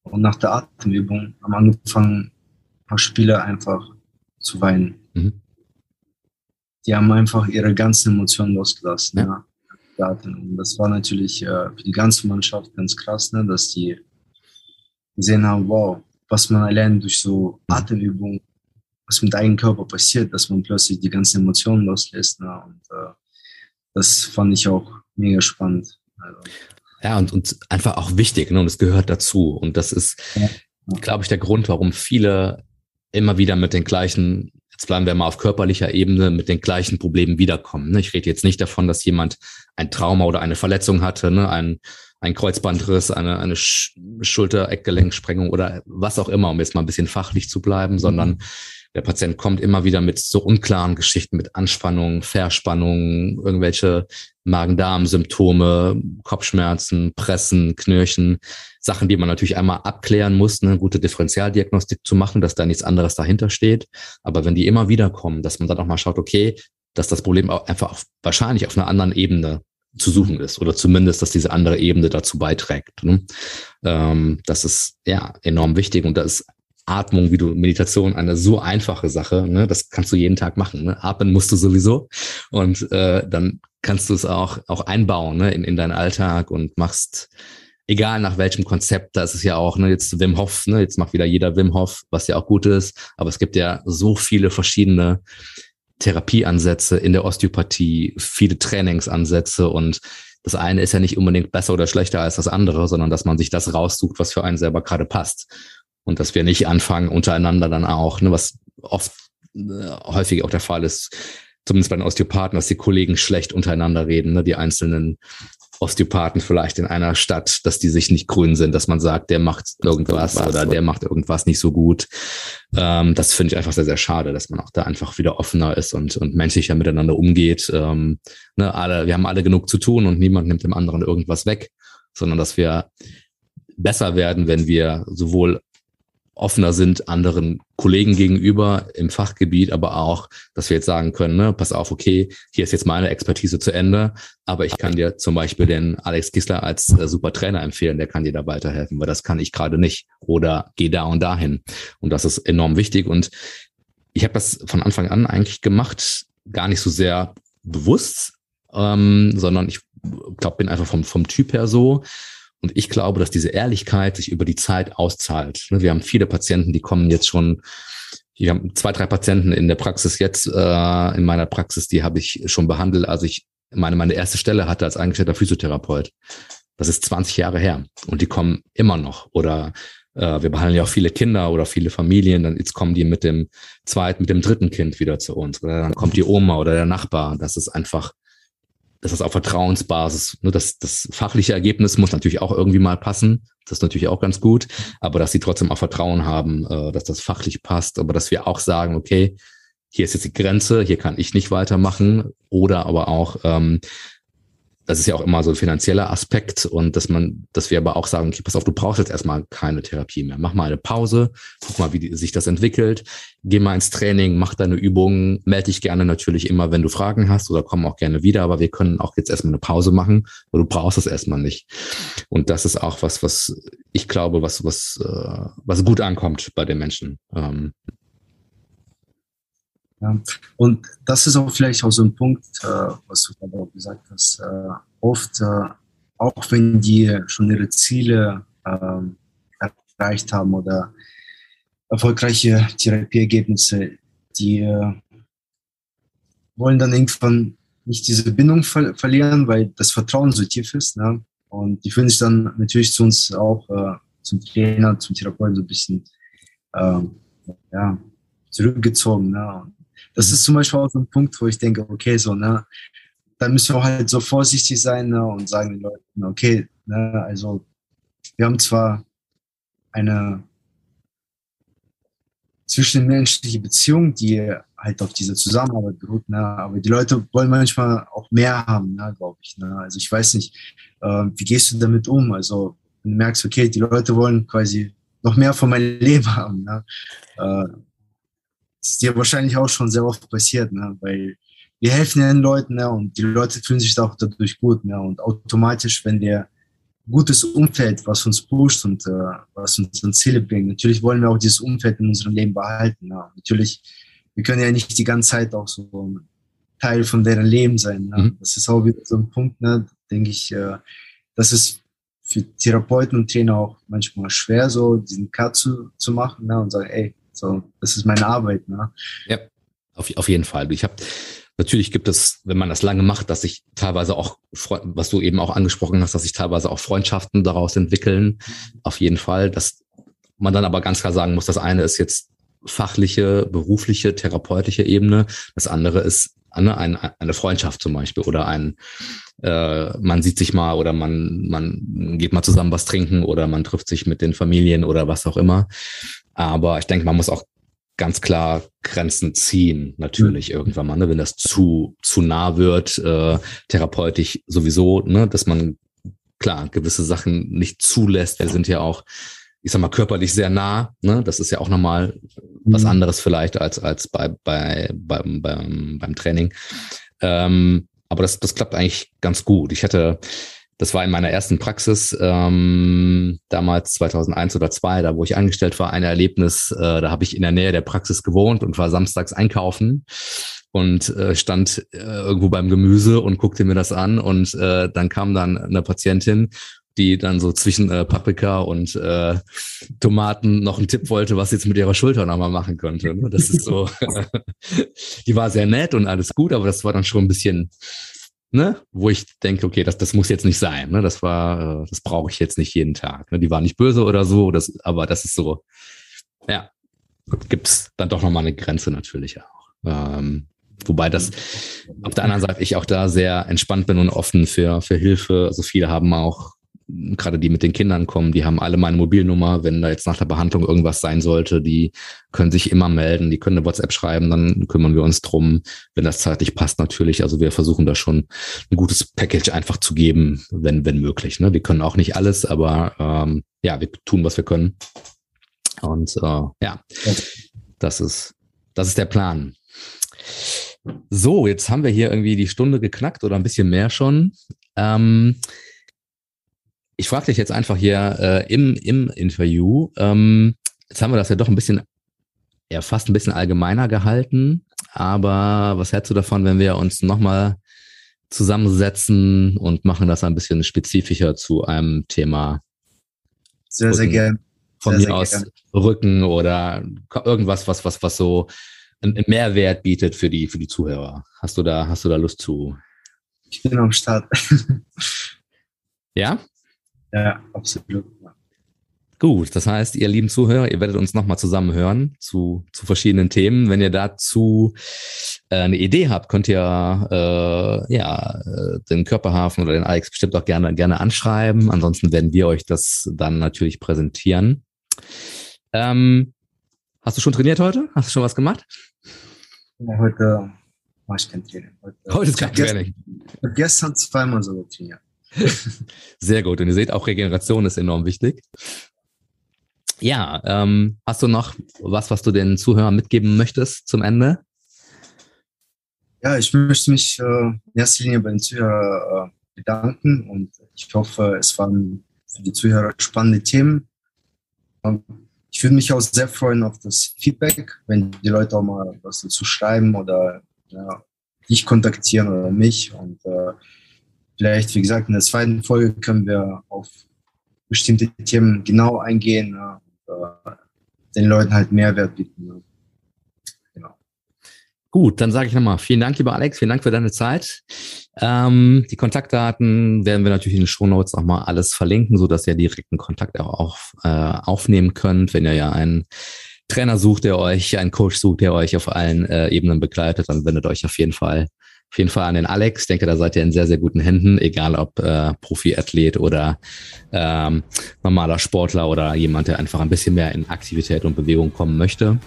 und nach der Atemübung haben angefangen, ein paar Spieler einfach zu weinen. Mhm die haben einfach ihre ganzen Emotionen losgelassen. Ja. ja. Und das war natürlich äh, für die ganze Mannschaft ganz krass, ne, dass die gesehen haben, wow, was man allein durch so Atemübungen, was mit deinem Körper passiert, dass man plötzlich die ganzen Emotionen loslässt. Ne? Und äh, das fand ich auch mega spannend. Also. Ja, und, und einfach auch wichtig, ne? und es gehört dazu. Und das ist, ja. glaube ich, der Grund, warum viele immer wieder mit den gleichen jetzt bleiben wir mal auf körperlicher Ebene, mit den gleichen Problemen wiederkommen. Ne? Ich rede jetzt nicht davon, dass jemand ein Trauma oder eine Verletzung hatte, ne? ein, ein Kreuzbandriss, eine, eine Schulter-Eckgelenksprengung oder was auch immer, um jetzt mal ein bisschen fachlich zu bleiben, sondern mhm. Der Patient kommt immer wieder mit so unklaren Geschichten, mit Anspannungen, Verspannungen, irgendwelche Magen-Darm-Symptome, Kopfschmerzen, Pressen, Knirchen, Sachen, die man natürlich einmal abklären muss, eine gute Differentialdiagnostik zu machen, dass da nichts anderes dahinter steht. Aber wenn die immer wieder kommen, dass man dann auch mal schaut, okay, dass das Problem auch einfach auf, wahrscheinlich auf einer anderen Ebene zu suchen ist oder zumindest, dass diese andere Ebene dazu beiträgt. Ne? Ähm, das ist ja enorm wichtig und da ist Atmung, wie du Meditation, eine so einfache Sache. Ne? Das kannst du jeden Tag machen. Ne? Atmen musst du sowieso und äh, dann kannst du es auch auch einbauen ne? in, in deinen Alltag und machst egal nach welchem Konzept, da ist es ja auch, ne, jetzt Wim Hof, ne, jetzt macht wieder jeder Wim Hof, was ja auch gut ist, aber es gibt ja so viele verschiedene Therapieansätze in der Osteopathie, viele Trainingsansätze und das eine ist ja nicht unbedingt besser oder schlechter als das andere, sondern dass man sich das raussucht, was für einen selber gerade passt. Und dass wir nicht anfangen untereinander dann auch, ne, was oft äh, häufig auch der Fall ist, zumindest bei den Osteopathen, dass die Kollegen schlecht untereinander reden, ne, die einzelnen Osteopathen vielleicht in einer Stadt, dass die sich nicht grün sind, dass man sagt, der macht irgendwas oder der macht irgendwas nicht so gut. Ähm, das finde ich einfach sehr, sehr schade, dass man auch da einfach wieder offener ist und, und menschlicher miteinander umgeht. Ähm, ne, alle, wir haben alle genug zu tun und niemand nimmt dem anderen irgendwas weg, sondern dass wir besser werden, wenn wir sowohl offener sind anderen Kollegen gegenüber im Fachgebiet, aber auch, dass wir jetzt sagen können, ne, pass auf, okay, hier ist jetzt meine Expertise zu Ende, aber ich kann dir zum Beispiel den Alex Kissler als äh, super Trainer empfehlen, der kann dir da weiterhelfen, weil das kann ich gerade nicht. Oder geh da und dahin. Und das ist enorm wichtig. Und ich habe das von Anfang an eigentlich gemacht, gar nicht so sehr bewusst, ähm, sondern ich glaube, bin einfach vom, vom Typ her so, und ich glaube, dass diese Ehrlichkeit sich über die Zeit auszahlt. Ne, wir haben viele Patienten, die kommen jetzt schon, wir haben zwei, drei Patienten in der Praxis jetzt, äh, in meiner Praxis, die habe ich schon behandelt, als ich meine, meine erste Stelle hatte als eingestellter Physiotherapeut. Das ist 20 Jahre her. Und die kommen immer noch. Oder äh, wir behandeln ja auch viele Kinder oder viele Familien. Dann jetzt kommen die mit dem zweiten, mit dem dritten Kind wieder zu uns. Oder dann kommt die Oma oder der Nachbar. Das ist einfach das ist auf Vertrauensbasis. Nur das, das fachliche Ergebnis muss natürlich auch irgendwie mal passen. Das ist natürlich auch ganz gut. Aber dass sie trotzdem auch Vertrauen haben, äh, dass das fachlich passt. Aber dass wir auch sagen, okay, hier ist jetzt die Grenze, hier kann ich nicht weitermachen. Oder aber auch, ähm, das ist ja auch immer so ein finanzieller Aspekt und dass man, dass wir aber auch sagen, okay, pass auf, du brauchst jetzt erstmal keine Therapie mehr. Mach mal eine Pause, guck mal, wie die, sich das entwickelt, geh mal ins Training, mach deine Übungen, melde dich gerne natürlich immer, wenn du Fragen hast oder komm auch gerne wieder, aber wir können auch jetzt erstmal eine Pause machen, weil du brauchst es erstmal nicht. Und das ist auch was, was ich glaube, was, was, äh, was gut ankommt bei den Menschen. Ähm, ja. Und das ist auch vielleicht auch so ein Punkt, äh, was du gerade auch gesagt hast. Äh, oft, äh, auch wenn die schon ihre Ziele ähm, erreicht haben oder erfolgreiche Therapieergebnisse, die äh, wollen dann irgendwann nicht diese Bindung ver verlieren, weil das Vertrauen so tief ist. Ne? Und die fühlen sich dann natürlich zu uns auch, äh, zum Trainer, zum Therapeuten so ein bisschen ähm, ja, zurückgezogen. Ne? Das ist zum Beispiel auch so ein Punkt, wo ich denke, okay, so, ne, dann müssen wir halt so vorsichtig sein ne, und sagen den Leuten, okay, ne, also wir haben zwar eine zwischenmenschliche Beziehung, die halt auf diese Zusammenarbeit beruht, ne, aber die Leute wollen manchmal auch mehr haben, ne, glaube ich. Ne. Also ich weiß nicht, äh, wie gehst du damit um? Also wenn du merkst, okay, die Leute wollen quasi noch mehr von meinem Leben haben. Ne? Äh, ist dir wahrscheinlich auch schon sehr oft passiert, ne? weil wir helfen den Leuten ne? und die Leute fühlen sich auch dadurch gut. Ne? Und automatisch, wenn wir gutes Umfeld, was uns pusht und äh, was uns an Ziele bringt, natürlich wollen wir auch dieses Umfeld in unserem Leben behalten. Ne? Natürlich, wir können ja nicht die ganze Zeit auch so ein Teil von deren Leben sein. Ne? Mhm. Das ist auch wieder so ein Punkt, ne? denke ich, äh, das ist für Therapeuten und Trainer auch manchmal schwer, so diesen Cut zu, zu machen ne? und sagen, ey, so, das ist meine Arbeit. Ne? Ja, auf, auf jeden Fall. Ich habe Natürlich gibt es, wenn man das lange macht, dass sich teilweise auch, was du eben auch angesprochen hast, dass sich teilweise auch Freundschaften daraus entwickeln. Auf jeden Fall, dass man dann aber ganz klar sagen muss, das eine ist jetzt fachliche, berufliche, therapeutische Ebene. Das andere ist eine, eine, eine Freundschaft zum Beispiel oder ein, äh, man sieht sich mal oder man, man geht mal zusammen was trinken oder man trifft sich mit den Familien oder was auch immer. Aber ich denke, man muss auch ganz klar Grenzen ziehen, natürlich mhm. irgendwann mal, ne? wenn das zu, zu nah wird, äh, therapeutisch sowieso, ne? dass man klar gewisse Sachen nicht zulässt. Wir sind ja auch, ich sag mal, körperlich sehr nah. Ne? Das ist ja auch nochmal mhm. was anderes vielleicht als, als bei, bei, beim, beim, beim Training. Ähm, aber das, das klappt eigentlich ganz gut. Ich hatte das war in meiner ersten Praxis, ähm, damals 2001 oder 2, da wo ich angestellt war, ein Erlebnis. Äh, da habe ich in der Nähe der Praxis gewohnt und war samstags einkaufen und äh, stand äh, irgendwo beim Gemüse und guckte mir das an. Und äh, dann kam dann eine Patientin, die dann so zwischen äh, Paprika und äh, Tomaten noch einen Tipp wollte, was sie jetzt mit ihrer Schulter nochmal machen könnte. Ne? Das ist so, [LAUGHS] [LAUGHS] die war sehr nett und alles gut, aber das war dann schon ein bisschen ne, wo ich denke, okay, das, das muss jetzt nicht sein. Ne? Das war, äh, das brauche ich jetzt nicht jeden Tag. Ne? Die war nicht böse oder so, das, aber das ist so, ja, gibt's dann doch nochmal eine Grenze natürlich auch. Ähm, wobei das auf der anderen Seite ich auch da sehr entspannt bin und offen für, für Hilfe. Also viele haben auch gerade die mit den Kindern kommen, die haben alle meine Mobilnummer. Wenn da jetzt nach der Behandlung irgendwas sein sollte, die können sich immer melden, die können eine WhatsApp schreiben, dann kümmern wir uns drum, wenn das zeitlich passt natürlich. Also wir versuchen da schon ein gutes Package einfach zu geben, wenn, wenn möglich. Ne? Wir können auch nicht alles, aber ähm, ja, wir tun, was wir können. Und äh, ja, das ist, das ist der Plan. So, jetzt haben wir hier irgendwie die Stunde geknackt oder ein bisschen mehr schon. Ähm, ich frage dich jetzt einfach hier äh, im, im Interview, ähm, jetzt haben wir das ja doch ein bisschen, ja fast ein bisschen allgemeiner gehalten, aber was hältst du davon, wenn wir uns nochmal zusammensetzen und machen das ein bisschen spezifischer zu einem Thema? Sehr, Rücken, sehr gerne. Von sehr, mir sehr aus gern. Rücken oder irgendwas, was, was, was so einen Mehrwert bietet für die, für die Zuhörer. Hast du da, hast du da Lust zu? Ich bin am Start. [LAUGHS] ja? Ja, absolut. Gut, das heißt, ihr lieben Zuhörer, ihr werdet uns nochmal zusammen hören zu, zu verschiedenen Themen. Wenn ihr dazu äh, eine Idee habt, könnt ihr äh, ja äh, den Körperhafen oder den Alex bestimmt auch gerne, gerne anschreiben. Ansonsten werden wir euch das dann natürlich präsentieren. Ähm, hast du schon trainiert heute? Hast du schon was gemacht? Ja, heute mache ich kein Training. Heute, heute ist kein Training. Gestern, gestern zweimal so trainiert. [LAUGHS] Sehr gut. Und ihr seht, auch Regeneration ist enorm wichtig. Ja, ähm, hast du noch was, was du den Zuhörern mitgeben möchtest zum Ende? Ja, ich möchte mich äh, in erster Linie bei den Zuhörern äh, bedanken und ich hoffe, es waren für die Zuhörer spannende Themen. Und ich würde mich auch sehr freuen auf das Feedback, wenn die Leute auch mal was dazu schreiben oder ja, dich kontaktieren oder mich. Und äh, vielleicht, wie gesagt, in der zweiten Folge können wir auf bestimmte Themen genau eingehen ja, und, äh, den Leuten halt Mehrwert bieten. Ja. Genau. Gut, dann sage ich nochmal vielen Dank, lieber Alex, vielen Dank für deine Zeit. Ähm, die Kontaktdaten werden wir natürlich in den Shownotes nochmal alles verlinken, sodass ihr direkten Kontakt auch auf, äh, aufnehmen könnt, wenn ihr ja einen Trainer sucht, der euch, einen Coach sucht, der euch auf allen äh, Ebenen begleitet, dann wendet euch auf jeden Fall auf jeden Fall an den Alex. Ich denke, da seid ihr in sehr, sehr guten Händen, egal ob äh, Profiathlet oder ähm, normaler Sportler oder jemand, der einfach ein bisschen mehr in Aktivität und Bewegung kommen möchte.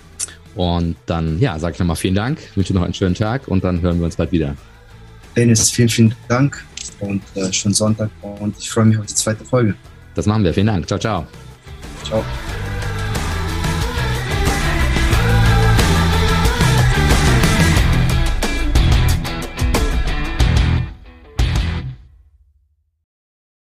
Und dann, ja, sage ich nochmal vielen Dank, wünsche noch einen schönen Tag und dann hören wir uns bald wieder. Dennis, vielen, vielen Dank und äh, schönen Sonntag und ich freue mich auf die zweite Folge. Das machen wir. Vielen Dank. Ciao, ciao. Ciao.